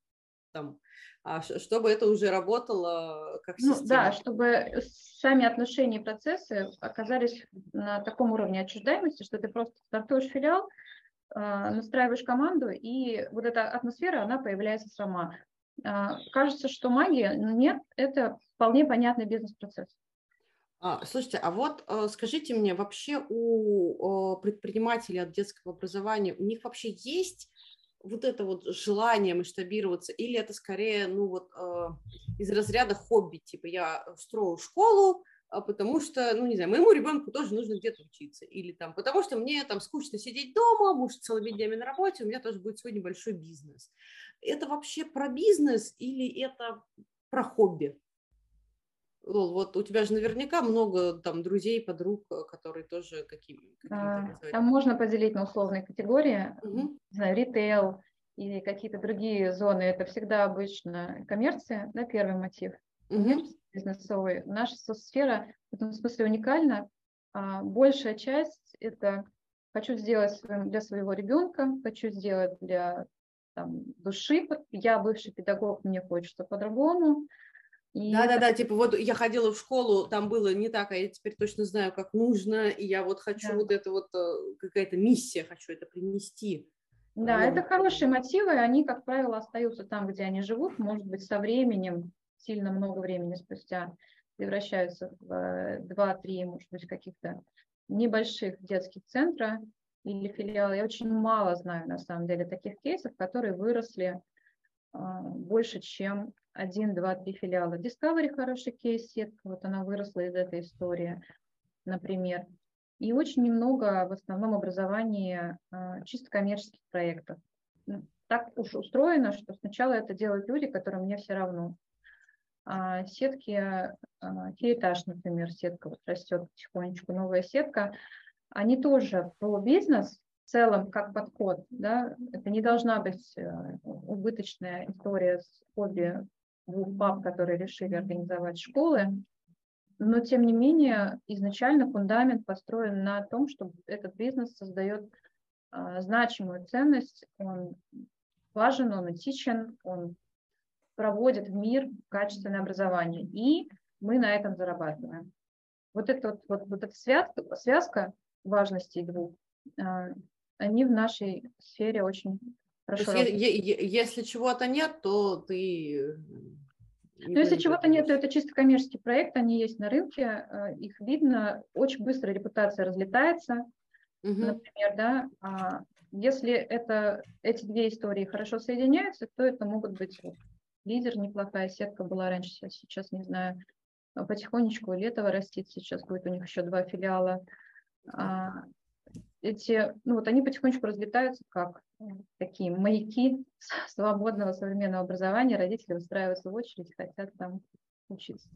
там, а чтобы это уже работало как система. Ну, да, чтобы сами отношения и процессы оказались на таком уровне отчуждаемости, что ты просто стартуешь филиал, настраиваешь команду, и вот эта атмосфера, она появляется сама. А, кажется, что магия, но нет, это вполне понятный бизнес-процесс. А, слушайте, а вот э, скажите мне, вообще у предпринимателей от детского образования, у них вообще есть вот это вот желание масштабироваться, или это скорее, ну вот, э, из разряда хобби, типа я строю школу, а потому что, ну, не знаю, моему ребенку тоже нужно где-то учиться, или там, потому что мне там скучно сидеть дома, муж целыми днями на работе, у меня тоже будет свой небольшой бизнес. Это вообще про бизнес или это про хобби? Вот у тебя же наверняка много там друзей, подруг, э, которые тоже какими. А, там можно поделить на условные категории, угу. не знаю, ритейл или какие-то другие зоны. Это всегда обычно коммерция, да, первый мотив. Угу. Бизнесовый. Наша сфера в этом смысле уникальна. А, большая часть это хочу сделать для своего ребенка, хочу сделать для там, души. Я бывший педагог, мне хочется по-другому. Да-да-да, типа вот я ходила в школу, там было не так, а я теперь точно знаю, как нужно, и я вот хочу да. вот это вот, э, какая-то миссия, хочу это принести. Да, это хорошие мотивы, они, как правило, остаются там, где они живут, может быть, со временем, сильно много времени спустя, превращаются в 2-3, может быть, каких-то небольших детских центра или филиала. Я очень мало знаю, на самом деле, таких кейсов, которые выросли а, больше, чем один, два, три филиала. Discovery хороший кейс, сетка, вот она выросла из этой истории, например. И очень немного в основном образовании а, чисто коммерческих проектов. Ну, так уж устроено, что сначала это делают люди, которым мне все равно. А сетки, а, этаж, например, сетка вот растет потихонечку, новая сетка, они тоже про бизнес, в целом как подход, да, это не должна быть э, убыточная история с хобби двух пап, которые решили организовать школы, но тем не менее изначально фундамент построен на том, что этот бизнес создает а, значимую ценность, он важен, он этичен, он проводит в мир качественное образование, и мы на этом зарабатываем. Вот, это, вот, вот, эта связка, связка важностей двух, а, они в нашей сфере очень Хорошо. Есть, если чего-то нет, то ты... Ну, если чего-то нет, то это чисто коммерческий проект, они есть на рынке, э, их видно, очень быстро репутация разлетается, угу. например, да. А если это, эти две истории хорошо соединяются, то это могут быть лидер, неплохая сетка была раньше, сейчас не знаю, потихонечку Летово растит, сейчас будет у них еще два филиала. А, эти, ну вот они потихонечку разлетаются как такие маяки свободного современного образования, родители выстраиваются в очередь, хотят там учиться.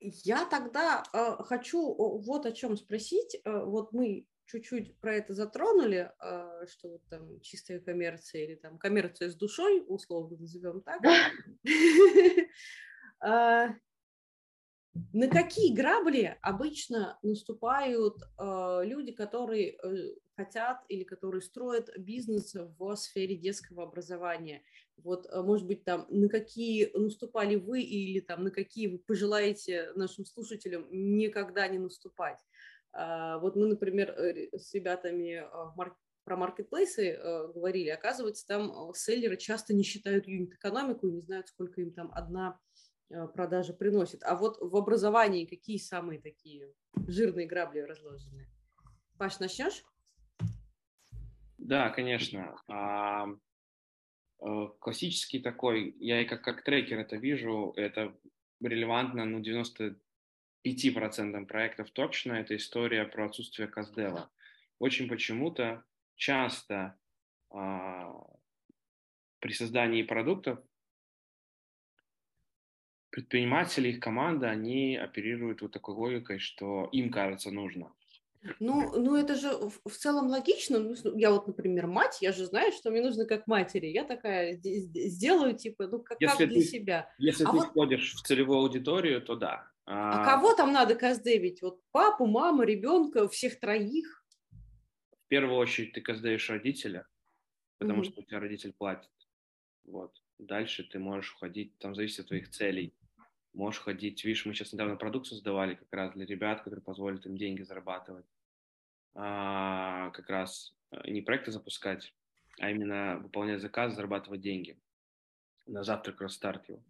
Я тогда э, хочу вот о чем спросить. Э, вот мы чуть-чуть про это затронули, э, что вот там чистая коммерция или там коммерция с душой, условно назовем так. А, на какие грабли обычно наступают э, люди, которые э, хотят или которые строят бизнес в сфере детского образования? Вот, может быть, там на какие наступали вы или там на какие вы пожелаете нашим слушателям никогда не наступать? Э, вот мы, например, э, с ребятами э, про маркетплейсы э, говорили, оказывается, там селлеры часто не считают юнит-экономику и не знают, сколько им там одна продажа приносит. А вот в образовании какие самые такие жирные грабли разложены? Паш, начнешь? Да, конечно. А, классический такой, я и как, как трекер это вижу, это релевантно, ну, 95% проектов точно, это история про отсутствие каздева. Очень почему-то часто а, при создании продуктов предприниматели, их команда, они оперируют вот такой логикой, что им кажется нужно. Ну, ну это же в, в целом логично. Ну, я вот, например, мать, я же знаю, что мне нужно как матери. Я такая сделаю, типа, ну, как, если как для ты, себя. Если а ты вот... входишь в целевую аудиторию, то да. А, а кого там надо каздевить? Вот папу, маму, ребенка, всех троих? В первую очередь ты каздевишь родителя, потому mm что у тебя родитель платит. Вот. Дальше ты можешь уходить, там зависит от твоих целей можешь ходить. Видишь, мы сейчас недавно продукцию создавали как раз для ребят, которые позволят им деньги зарабатывать. А, как раз э, не проекты запускать, а именно выполнять заказ, зарабатывать деньги. на завтра кросс-старт его.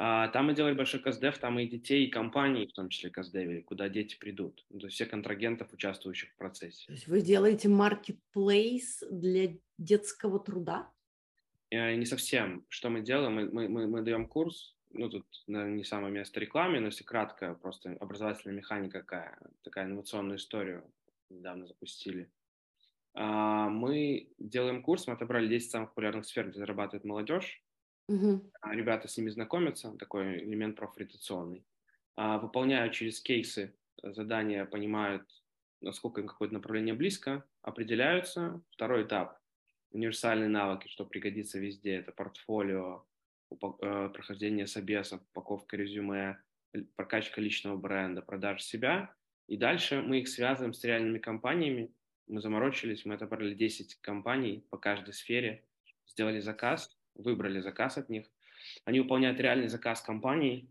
А, там мы делали большой каздев, там и детей, и компании, в том числе каздевили, куда дети придут. Ну, то есть все контрагентов, участвующих в процессе. То есть вы делаете маркетплейс для детского труда? Э, не совсем. Что мы делаем? Мы, мы, мы, мы даем курс, ну, тут наверное, не самое место рекламы, но если кратко, просто образовательная механика какая, такая инновационную историю недавно запустили. А, мы делаем курс, мы отобрали 10 самых популярных сфер, где зарабатывает молодежь, Угу. Ребята с ними знакомятся, такой элемент профориентационный. А, выполняют через кейсы задания, понимают, насколько им какое-то направление близко, определяются. Второй этап – универсальные навыки, что пригодится везде. Это портфолио, э, прохождение собесов, упаковка резюме, прокачка личного бренда, продаж себя. И дальше мы их связываем с реальными компаниями. Мы заморочились, мы отобрали 10 компаний по каждой сфере, сделали заказ – выбрали заказ от них. Они выполняют реальный заказ компании.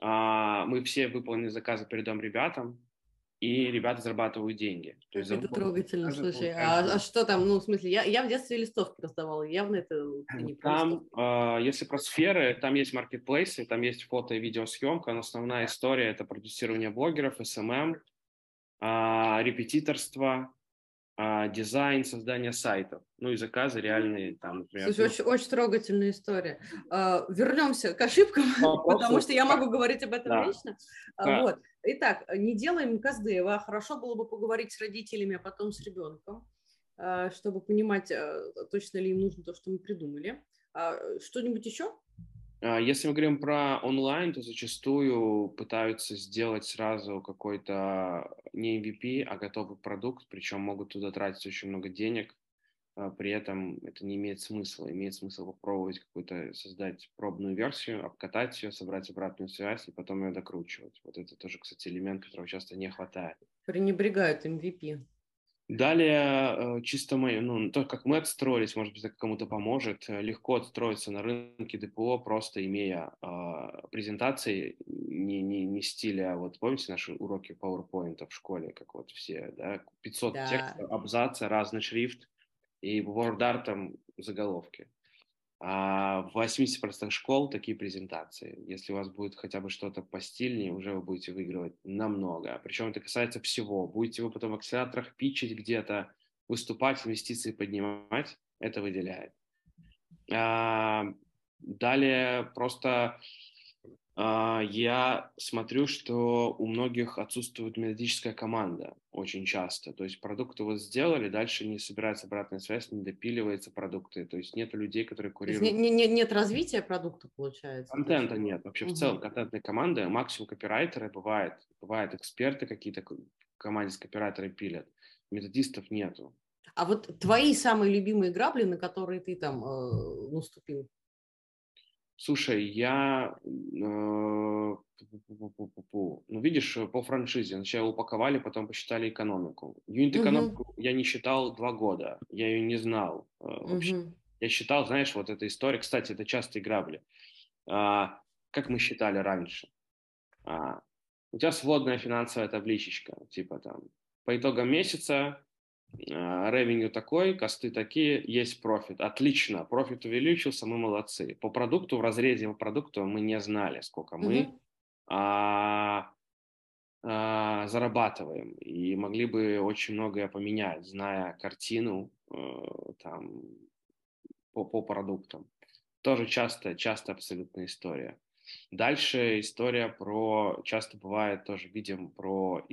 А, мы все выполненные заказы передаем ребятам, и ребята зарабатывают деньги. То есть это трогательно, слушай. А, а что там, ну, в смысле, я, я в детстве листовки раздавала, явно это не Там, э, если про сферы, там есть маркетплейсы, там есть фото и видеосъемка, но основная история – это продюсирование блогеров, SMM, э, репетиторство, а, дизайн, создание сайтов, ну и заказы реальные там, например. Слушай, очень, очень трогательная история. А, вернемся к ошибкам, потому что я могу говорить об этом да. вечно. А, да. Вот. Итак, не делаем КСДева. Хорошо было бы поговорить с родителями, а потом с ребенком, а, чтобы понимать, точно ли им нужно то, что мы придумали. Что-нибудь еще? А, если мы говорим про онлайн, то зачастую пытаются сделать сразу какой-то не MVP, а готовый продукт, причем могут туда тратить очень много денег, а, при этом это не имеет смысла. Имеет смысл попробовать какую-то создать пробную версию, обкатать ее, собрать обратную связь и потом ее докручивать. Вот это тоже, кстати, элемент, которого часто не хватает. Пренебрегают MVP. Далее, э, чисто мы, ну, то, как мы отстроились, может быть, это кому-то поможет, э, легко отстроиться на рынке ДПО, просто имея э, презентации не, не, не стиля, вот помните наши уроки PowerPoint в школе, как вот все, да, 500 да. текстов, абзацы, разный шрифт, и WordArt заголовки. А в 80% школ такие презентации. Если у вас будет хотя бы что-то постильнее, уже вы будете выигрывать намного. Причем это касается всего. Будете вы потом в акселераторах пичить где-то, выступать, инвестиции поднимать, это выделяет. А, далее просто я смотрю, что у многих отсутствует методическая команда очень часто. То есть продукты вот сделали, дальше не собирается обратная связь, не допиливается продукты. То есть нет людей, которые курируют. Не, не, нет развития продукта, получается? Контента нет. Вообще угу. в целом контентной команды максимум копирайтеры бывает. Бывают эксперты какие-то команде с копирайтеры пилят. Методистов нету. А вот твои самые любимые грабли, на которые ты там э, наступил? Слушай, я, э, ну, видишь, по франшизе сначала упаковали, потом посчитали экономику. Юнит-экономику угу. я не считал два года, я ее не знал э, вообще. Угу. Я считал, знаешь, вот эта история, кстати, это частые грабли. А, как мы считали раньше? А, у тебя сводная финансовая табличечка, типа там, по итогам месяца ревеню такой, косты такие, есть профит. Отлично, профит увеличился, мы молодцы. По продукту, в разрезе по продукту мы не знали, сколько мы mm-hmm. а, а, зарабатываем. И могли бы очень многое поменять, зная картину а, там, по, по продуктам. Тоже часто, часто абсолютная история. Дальше история про, часто бывает тоже, видим про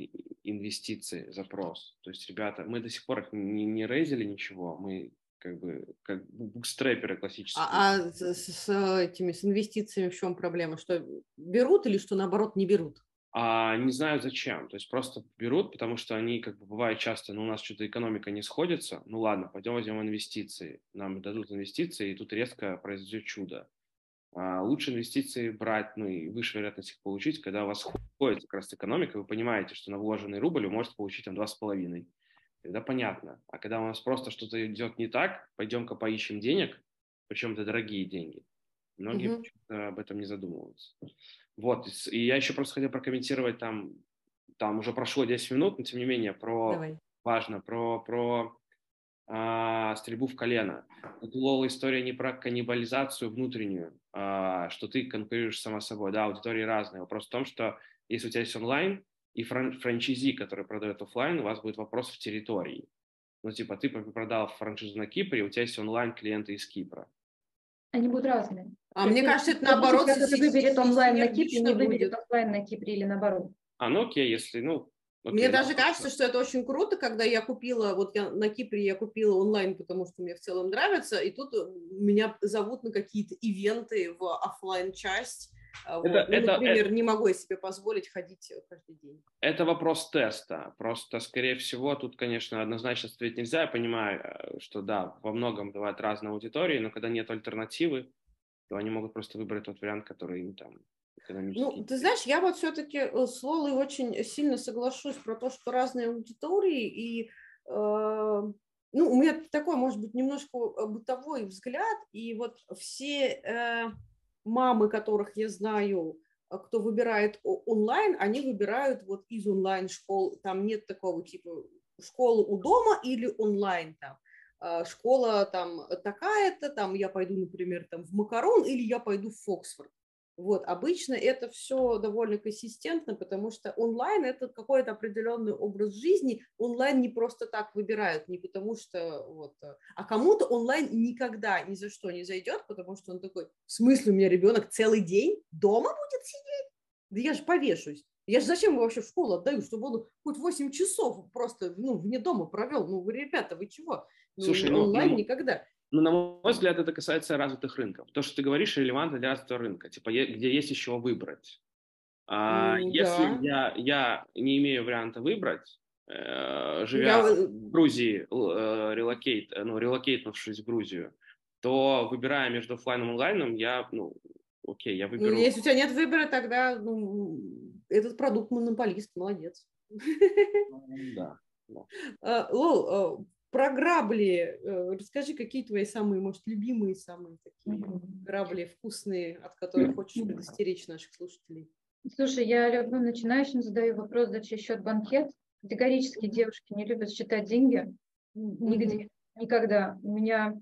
инвестиции, запрос. То есть, ребята, мы до сих пор не, не рейзили ничего, мы как бы как букстрэперы классические. А, а с, с этими, с инвестициями в чем проблема? Что берут или что наоборот не берут? А не знаю зачем. То есть просто берут, потому что они, как бы бывает часто, ну у нас что-то экономика не сходится, ну ладно, пойдем возьмем инвестиции. Нам дадут инвестиции, и тут резко произойдет чудо. А, лучше инвестиции брать, ну и выше вероятность их получить, когда у вас ходит как раз экономика, вы понимаете, что на вложенный рубль вы можете получить там 2,5. Тогда понятно. А когда у нас просто что-то идет не так, пойдем-ка поищем денег, причем это дорогие деньги. Многие угу. об этом не задумываются. Вот, и я еще просто хотел прокомментировать там, там уже прошло 10 минут, но тем не менее, про, Давай. важно, про, про стрельбу в колено. Это Лола история не про каннибализацию внутреннюю, а, что ты конкурируешь сама собой. Да, аудитории разные. Вопрос в том, что если у тебя есть онлайн и фран- франчайзи, который продает офлайн, у вас будет вопрос в территории. Ну, типа, ты продал франшизу на Кипре, у тебя есть онлайн-клиенты из Кипра. Они будут разные. А мне кажется, это наоборот. Ты выберет онлайн на Кипре, не выберет будет. офлайн на Кипре или наоборот. А, ну окей, если, ну... окей, Мне да, даже кажется, что это очень круто, когда я купила, вот я на Кипре я купила онлайн, потому что мне в целом нравится, и тут э, меня зовут на какие-то ивенты в офлайн часть. А, Это-. Ну, это- например, не могу я себе позволить ходить э, каждый день. Это вопрос теста. Просто, скорее всего, тут, конечно, однозначно ответить нельзя. Я понимаю, э, что да, во многом бывают разные аудитории, но когда нет альтернативы, то они могут просто выбрать тот вариант, который им там Ну, ты знаешь, я вот все-таки с Лолой очень сильно соглашусь про то, что разные аудитории, и э, ну, у меня такой, может быть, немножко э, бытовой взгляд, и вот все э, мамы, которых я знаю, э, кто выбирает онлайн, они выбирают вот из онлайн-школ, там нет такого типа школы у дома или онлайн там. Школа там такая-то, там я пойду, например, там в Макарон или я пойду в Фоксфорд. Вот, обычно это все довольно консистентно, потому что онлайн это какой-то определенный образ жизни. Онлайн не просто так выбирают, не потому что вот, э, а кому-то онлайн никогда ни за что не зайдет, потому что он такой, в смысле у меня ребенок целый день дома будет сидеть? Да я же повешусь. Я же зачем его вообще в школу отдаю, чтобы он хоть 8 часов просто ну, вне дома провел? Ну, вы, ребята, вы чего? Ну, Слушай, ну, онлайн ну, никогда. Ну, на мой взгляд, это касается развитых рынков. То, что ты говоришь, релевантно для развитого рынка, типа, где есть еще выбрать. А, М, если да. я, я не имею варианта выбрать, э, живя Я, э, в Грузии, э, relocate, э, ну, relocate нувшись в Грузию, то, выбирая между оффлайном и онлайном, я, ну, окей, я Ну, выберу... если у тебя нет выбора, тогда ну, этот продукт монополист, молодец. Ну, Да. А, Лол, а, про грабли, э, расскажи, какие твои самые, может, любимые, самые такие грабли вкусные, от которых хочешь предостеречь наших слушателей? Слушай, я любым начинающим задаю вопрос, за чей счет банкет. Категорически девушки не любят считать деньги. Нигде, никогда. У меня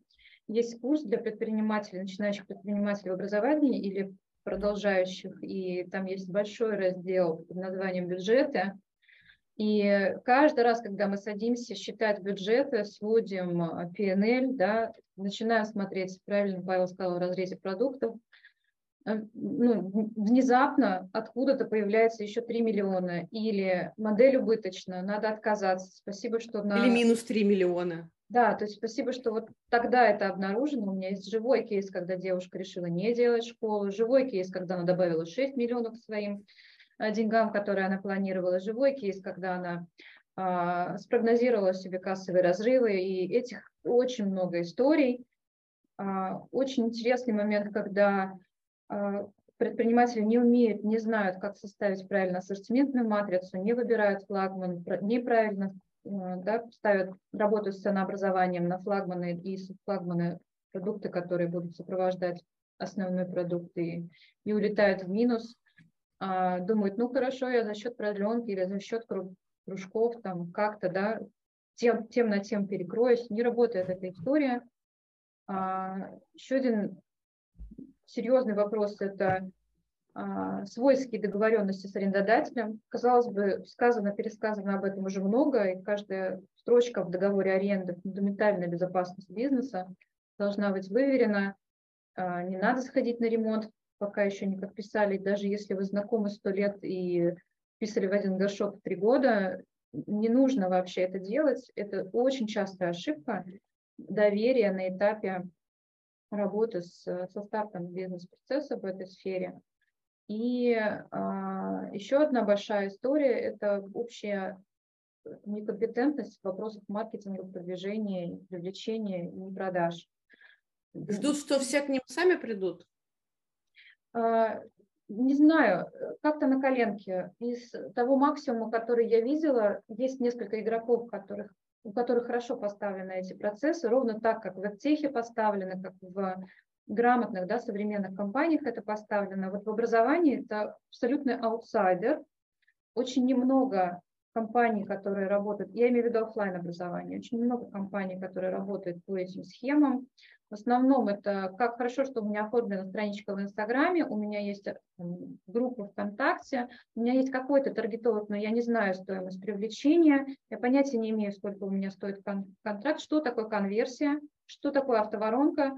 есть курс для предпринимателей, начинающих предпринимателей в образовании или продолжающих, и там есть большой раздел под названием «Бюджеты». И каждый раз, когда мы садимся считать бюджеты, сводим а, PNL, да, начинаем смотреть, правильно Павел сказал, в разрезе продуктов, э, ну, внезапно откуда-то появляется еще 3 миллиона, или модель убыточна, надо отказаться. Спасибо, что на... Или минус 3 миллиона. Да, то есть спасибо, что вот тогда это обнаружено. У меня есть живой кейс, когда девушка решила не делать школу, живой кейс, когда она добавила 6 миллионов к своим деньгам, которые она планировала, живой кейс, когда она а, спрогнозировала себе кассовые разрывы, и этих очень много историй. А, очень интересный момент, когда а, предприниматели не умеют, не знают, как составить правильно ассортиментную матрицу, не выбирают флагман, неправильно э, да, ставят, работают с ценообразованием на флагманы и флагманы продукты, которые будут сопровождать основной продукт и, и улетают в минус, а, думают, ну хорошо, я за счет продленки или за счет кру- кружков там как-то, да, тем, тем на тем перекроюсь, не работает эта история. А, еще один серьезный вопрос – это а, свойские договоренности с арендодателем. Казалось бы, сказано, пересказано об этом уже много, и каждая строчка в договоре аренды фундаментальная безопасность бизнеса должна быть выверена. А, Не надо сходить на ремонт, пока еще не подписали. Даже если вы знакомы сто лет и писали в один горшок три года, не нужно вообще это делать. Это очень частая ошибка доверия на этапе работы с, со стартом бизнес-процесса в этой сфере. И а, еще одна большая история – это общая некомпетентность в вопросах маркетинга, продвижения, привлечения и продаж. Ждут, что все к ним сами придут? А, Не знаю, как-то на коленке. Из того максимума, который я видела, есть несколько игроков, которых, у которых хорошо поставлены эти процессы, ровно так, как в веб-техе поставлены, как в грамотных, да, современных компаниях это поставлено. Вот в образовании это абсолютный аутсайдер. Очень немного компаний, которые работают, я имею в виду офлайн образование, очень много компаний, которые работают по этим схемам. В основном это как хорошо, что у меня оформлена страничка в Инстаграме, у меня есть группа ВКонтакте, у меня есть какой-то таргетолог, но я не знаю стоимость привлечения, я понятия не имею, сколько у меня стоит контракт, что такое конверсия, что такое автоворонка.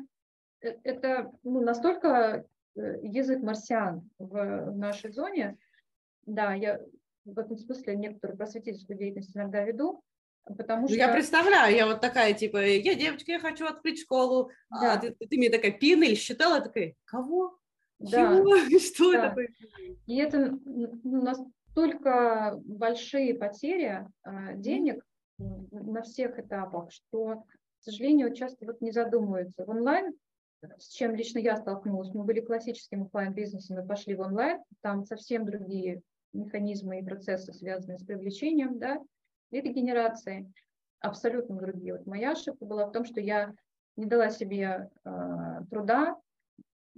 Э, это ну, настолько э, язык марсиан в нашей зоне. Да, я в этом смысле некоторую просветительскую деятельность иногда веду, Потому ну, что... Я представляю, я вот такая, типа, я девочка, я хочу открыть школу, а да. а ты, ты мне такая пинель считала, такая, кого? Да. Чего? Что да. это И это настолько большие потери а, денег на всех этапах, что, к сожалению, часто вот не задумываются. В онлайн, с чем лично я столкнулась, мы были классическим офлайн-бизнесом мы пошли в онлайн, там совсем другие механизмы и процессы, связанные с привлечением, да, лидогенерации, абсолютно другие. Вот моя ошибка была в том, что я не дала себе э, труда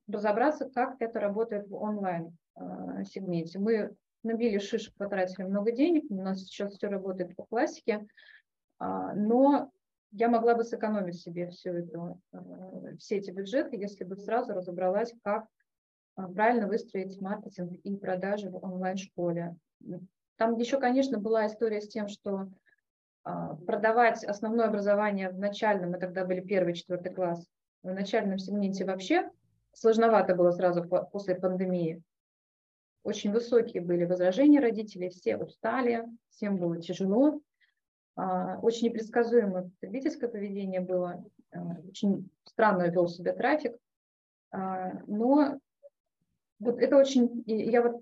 разобраться, как это работает в онлайн-сегменте. А, Мы набили шишек, потратили много денег, у нас сейчас все работает по классике, э, но я могла бы сэкономить себе все, это, э, все эти бюджеты, если бы сразу разобралась, как правильно выстроить маркетинг и продажи в онлайн-школе. Там еще, конечно, была история с тем, что а, продавать основное образование в начальном, мы тогда были первый, четвертый класс, в начальном сегменте вообще сложновато было сразу после пандемии. Очень высокие были возражения родителей, все устали, всем было тяжело. А, очень непредсказуемое потребительское поведение было, а, очень странно вел себя трафик. Но вот это очень, я вот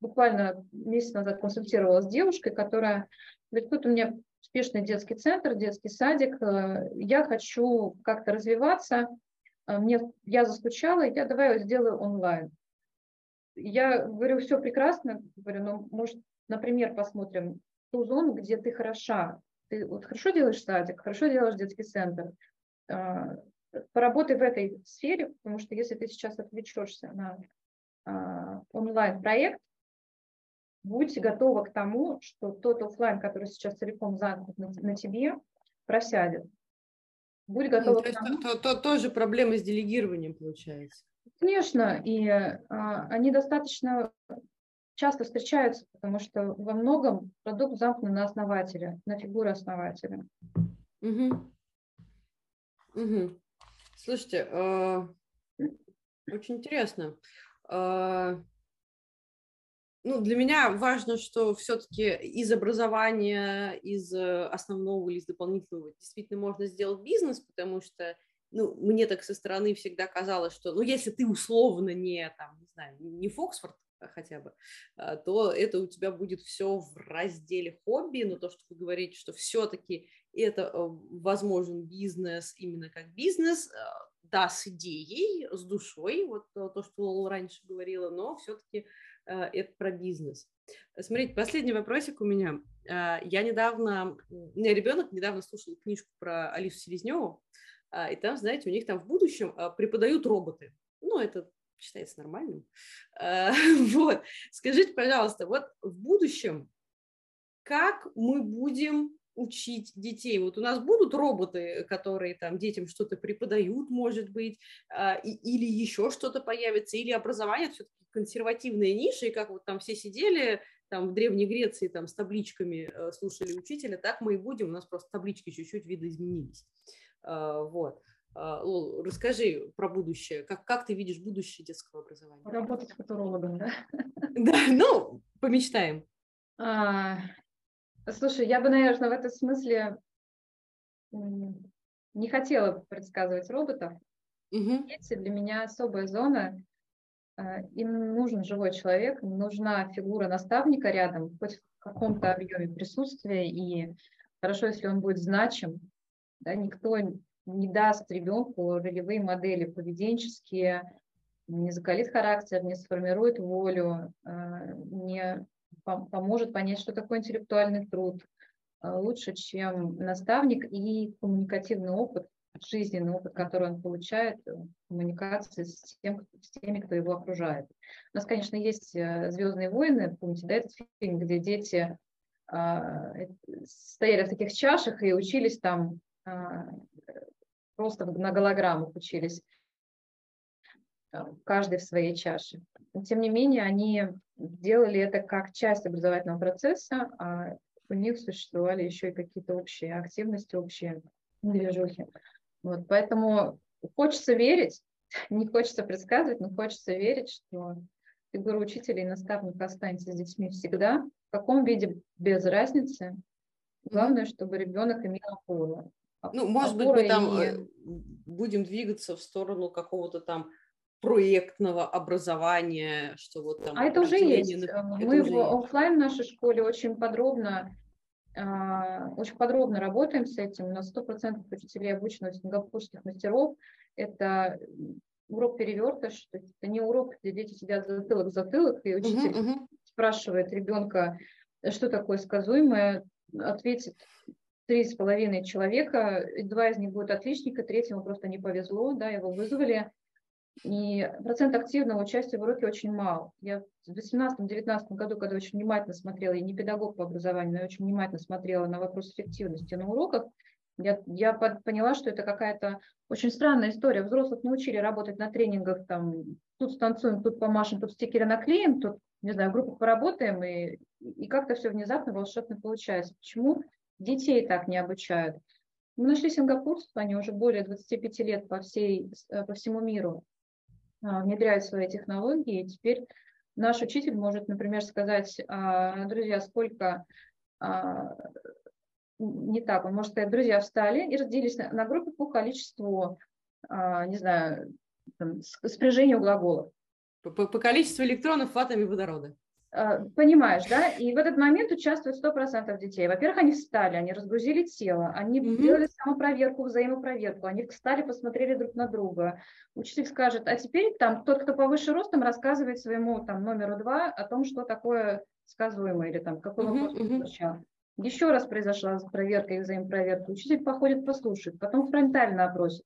буквально месяц назад консультировалась с девушкой, которая говорит, тут у меня успешный детский центр, детский садик, э, я хочу как-то развиваться, э, мне, я заскучала, я давай сделаю онлайн. Я говорю, все прекрасно, говорю, ну, может, например, посмотрим ту зону, где ты хороша. Ты вот хорошо делаешь садик, хорошо делаешь детский центр. Э, поработай в этой сфере, потому что если ты сейчас отвлечешься на онлайн-проект, будь готова к тому, что тот офлайн, который сейчас целиком замкнут на, на тебе, просядет. Будь готова ну, то к тому. То, то, то, тоже проблема с делегированием получается. Конечно, и а, они достаточно часто встречаются, потому что во многом продукт замкнут на основателя, на фигуру основателя. Угу. Угу. Слушайте, э, очень интересно. Э, ну, для меня важно, что все-таки из образования, из э, основного или из дополнительного действительно можно сделать бизнес, потому что ну, мне так со стороны всегда казалось, что, ну, если ты условно не, там, не знаю, не Фоксфорд хотя бы, а, то это у тебя будет все в разделе хобби, но то, что вы говорите, что все-таки это э, возможен бизнес именно как бизнес, э, да, с идеей, с душой, вот то, что Лола раньше говорила, но все-таки это про бизнес. Смотрите, последний вопросик у меня. Э, я недавно, у меня ребенок недавно слушал книжку про Алису Селезневу, э, и там, знаете, у них там в будущем преподают роботы. Ну, это считается нормальным. Вот. Скажите, пожалуйста, вот в будущем как мы будем учить детей. Вот у нас будут роботы, которые там детям что-то преподают, может быть, или еще что-то появится, или образование все-таки консервативные ниши, и как вот там все сидели там в Древней Греции там с табличками э, слушали учителя, так мы и будем, у нас просто таблички чуть-чуть видоизменились. Э, вот. Э, Лол, расскажи про будущее. Как, как ты видишь будущее детского образования? Работать футурологом, да? Да, ну, помечтаем. А, слушай, я бы, наверное, в этом смысле не хотела предсказывать роботов. Угу. Дети для меня особая зона. Э, им нужен живой человек, нужна фигура наставника рядом, хоть в каком-то объеме присутствия, и хорошо, если он будет значим. Да, никто не даст ребенку ролевые модели поведенческие, не закалит характер, не сформирует волю, э, не поможет понять, что такое интеллектуальный труд, э, лучше, чем наставник и коммуникативный опыт, жизненный опыт, который он получает в коммуникации с, тем, с теми, кто его окружает. У нас, конечно, есть э, «Звездные войны», помните, да, этот фильм, где дети а, стояли в таких чашах и учились там а, просто на голограммах учились, каждый в своей чаше. Но, тем не менее, они делали это как часть образовательного процесса, а у них существовали еще и какие-то общие активности, общие движухи. Вот, поэтому хочется верить, не хочется предсказывать, но хочется верить, что фигура учителя и наставника останется с детьми всегда, в каком виде, без разницы. Главное, чтобы ребенок имел опору. Ну, может быть, мы там и... Э, будем двигаться в сторону какого-то там проектного образования, что вот там... А это уже есть. На... Это мы уже в офлайн нашей школе очень подробно а, очень подробно работаем с этим. У нас 100% учителей обучены сингапурских мастеров. Это урок перевертыш, то есть это не урок, где дети сидят затылок в затылок, и учитель uh-huh, uh-huh. спрашивает ребенка, что такое сказуемое, ответит три с половиной человека, два из них будут отличника, третьему просто не повезло, да, его вызвали, и процент активного участия в уроке очень мал. Я в 2018-2019 году, когда очень внимательно смотрела, я не педагог по образованию, но я очень внимательно смотрела на вопрос эффективности на уроках, я, я поняла, что это какая-то очень странная история. Взрослых научили работать на тренингах, там, тут станцуем, тут помашем, тут стикеры наклеим, тут, не знаю, в группах поработаем, и, и как-то все внезапно волшебно получается. Почему детей так не обучают? Мы нашли сингапурцев, они уже более 25 лет по, всей, по всему миру внедряют свои технологии, и теперь наш учитель может, например, сказать, «А, друзья, сколько а, не так. Он может сказать, друзья встали и разделились на, группы по количеству, а, не знаю, там, спряжению глаголов. По, по количеству электронов в атоме водорода. А, понимаешь, да? И в этот момент участвует 100% детей. Во-первых, они встали, они разгрузили тело, они mm-hmm. делали самопроверку, взаимопроверку, они встали, посмотрели друг на друга. Учитель скажет, а теперь там тот, кто повыше ростом, рассказывает своему там номеру два о том, что такое сказуемое или там какой вопрос mm-hmm. звучал. Еще раз произошла проверка и взаимопроверка. Учитель походит, послушает, потом фронтально опросит.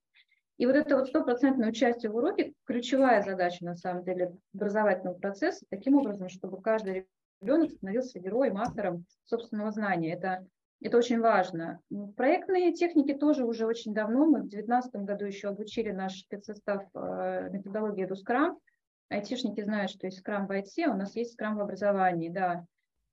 И вот это вот стопроцентное участие в уроке – ключевая задача, на самом деле, образовательного процесса, таким образом, чтобы каждый ребенок становился героем, автором собственного знания. Это, это очень важно. Проектные техники тоже уже очень давно. Мы в 2019 году еще обучили наш спецсостав э, методологии Рускрам. Айтишники знают, что есть скрам в IT, а у нас есть скрам в образовании, да.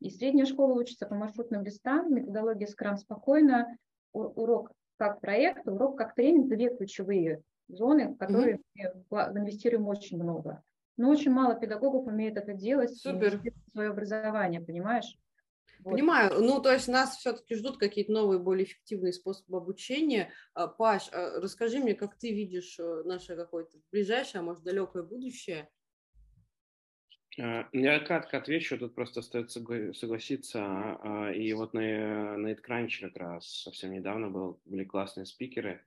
И средняя школа учится по маршрутным листам, методология Scrum спокойно, урок как проект, урок как тренинг, две ключевые зоны, в которые mm-hmm. мы инвестируем очень много. Но очень мало педагогов умеет это делать, Супер. свое образование, понимаешь? Вот. Понимаю. Ну, то есть нас все-таки ждут какие-то новые, более эффективные способы обучения. А, Паш, а, расскажи мне, как ты видишь э, наше какое-то ближайшее, а может, далекое будущее я кратко отвечу, тут просто стоит согласиться. А, и вот на, на EdCrunch как раз совсем недавно был, были классные спикеры,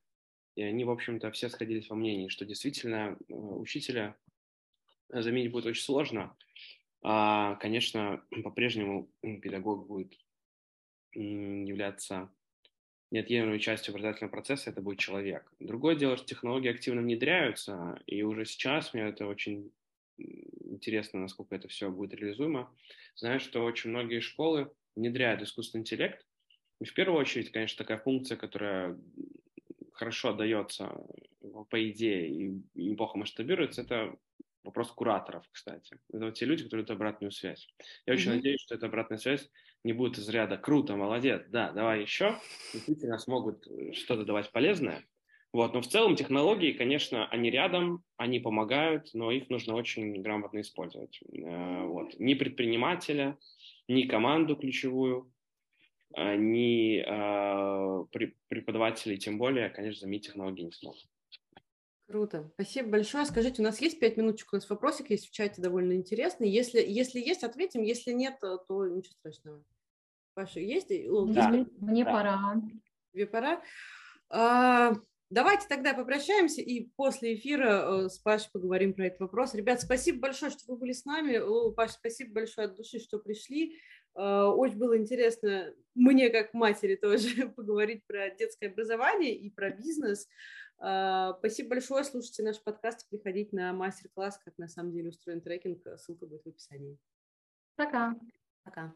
и они, в общем-то, все сходились во мнении, что действительно э, учителя заменить будет очень сложно. А, конечно, по-прежнему педагог будет являться неотъемлемой частью образовательного процесса, это будет человек. Другое дело, что технологии активно внедряются, и уже сейчас мне это очень интересно, насколько это все будет реализуемо. Знаю, что очень многие школы внедряют искусственный интеллект. И в первую очередь, конечно, такая функция, которая хорошо отдается по идее и неплохо масштабируется, это вопрос кураторов, кстати. Это вот те люди, которые дают обратную связь. Я mm-hmm. очень надеюсь, что эта обратная связь не будет из ряда «круто, молодец, да, давай еще». Действительно смогут что-то давать полезное, вот, но в целом технологии, конечно, они рядом, они помогают, но их нужно очень грамотно использовать. Э, вот. Ни предпринимателя, ни команду ключевую, э, ни э, преподавателей, тем более, конечно, заменить технологии не смогут. Круто. Спасибо большое. Скажите, у нас есть пять минуточек, у нас вопросик есть в чате довольно интересный. Если, если есть, ответим. Если нет, то ничего страшного. Паша, есть? Да. Мне, мне да. пора. Тебе пора? А, Давайте тогда попрощаемся и после эфира э, с Пашей поговорим про этот вопрос. Ребят, спасибо большое, что вы были с нами. Паша, спасибо большое от души, что пришли. Э, очень было интересно мне, как матери, тоже поговорить про детское образование и про бизнес. Э, спасибо большое. Слушайте наш подкаст, приходите на мастер-класс, как на самом деле устроен трекинг. Ссылка будет в описании. Пока. Пока.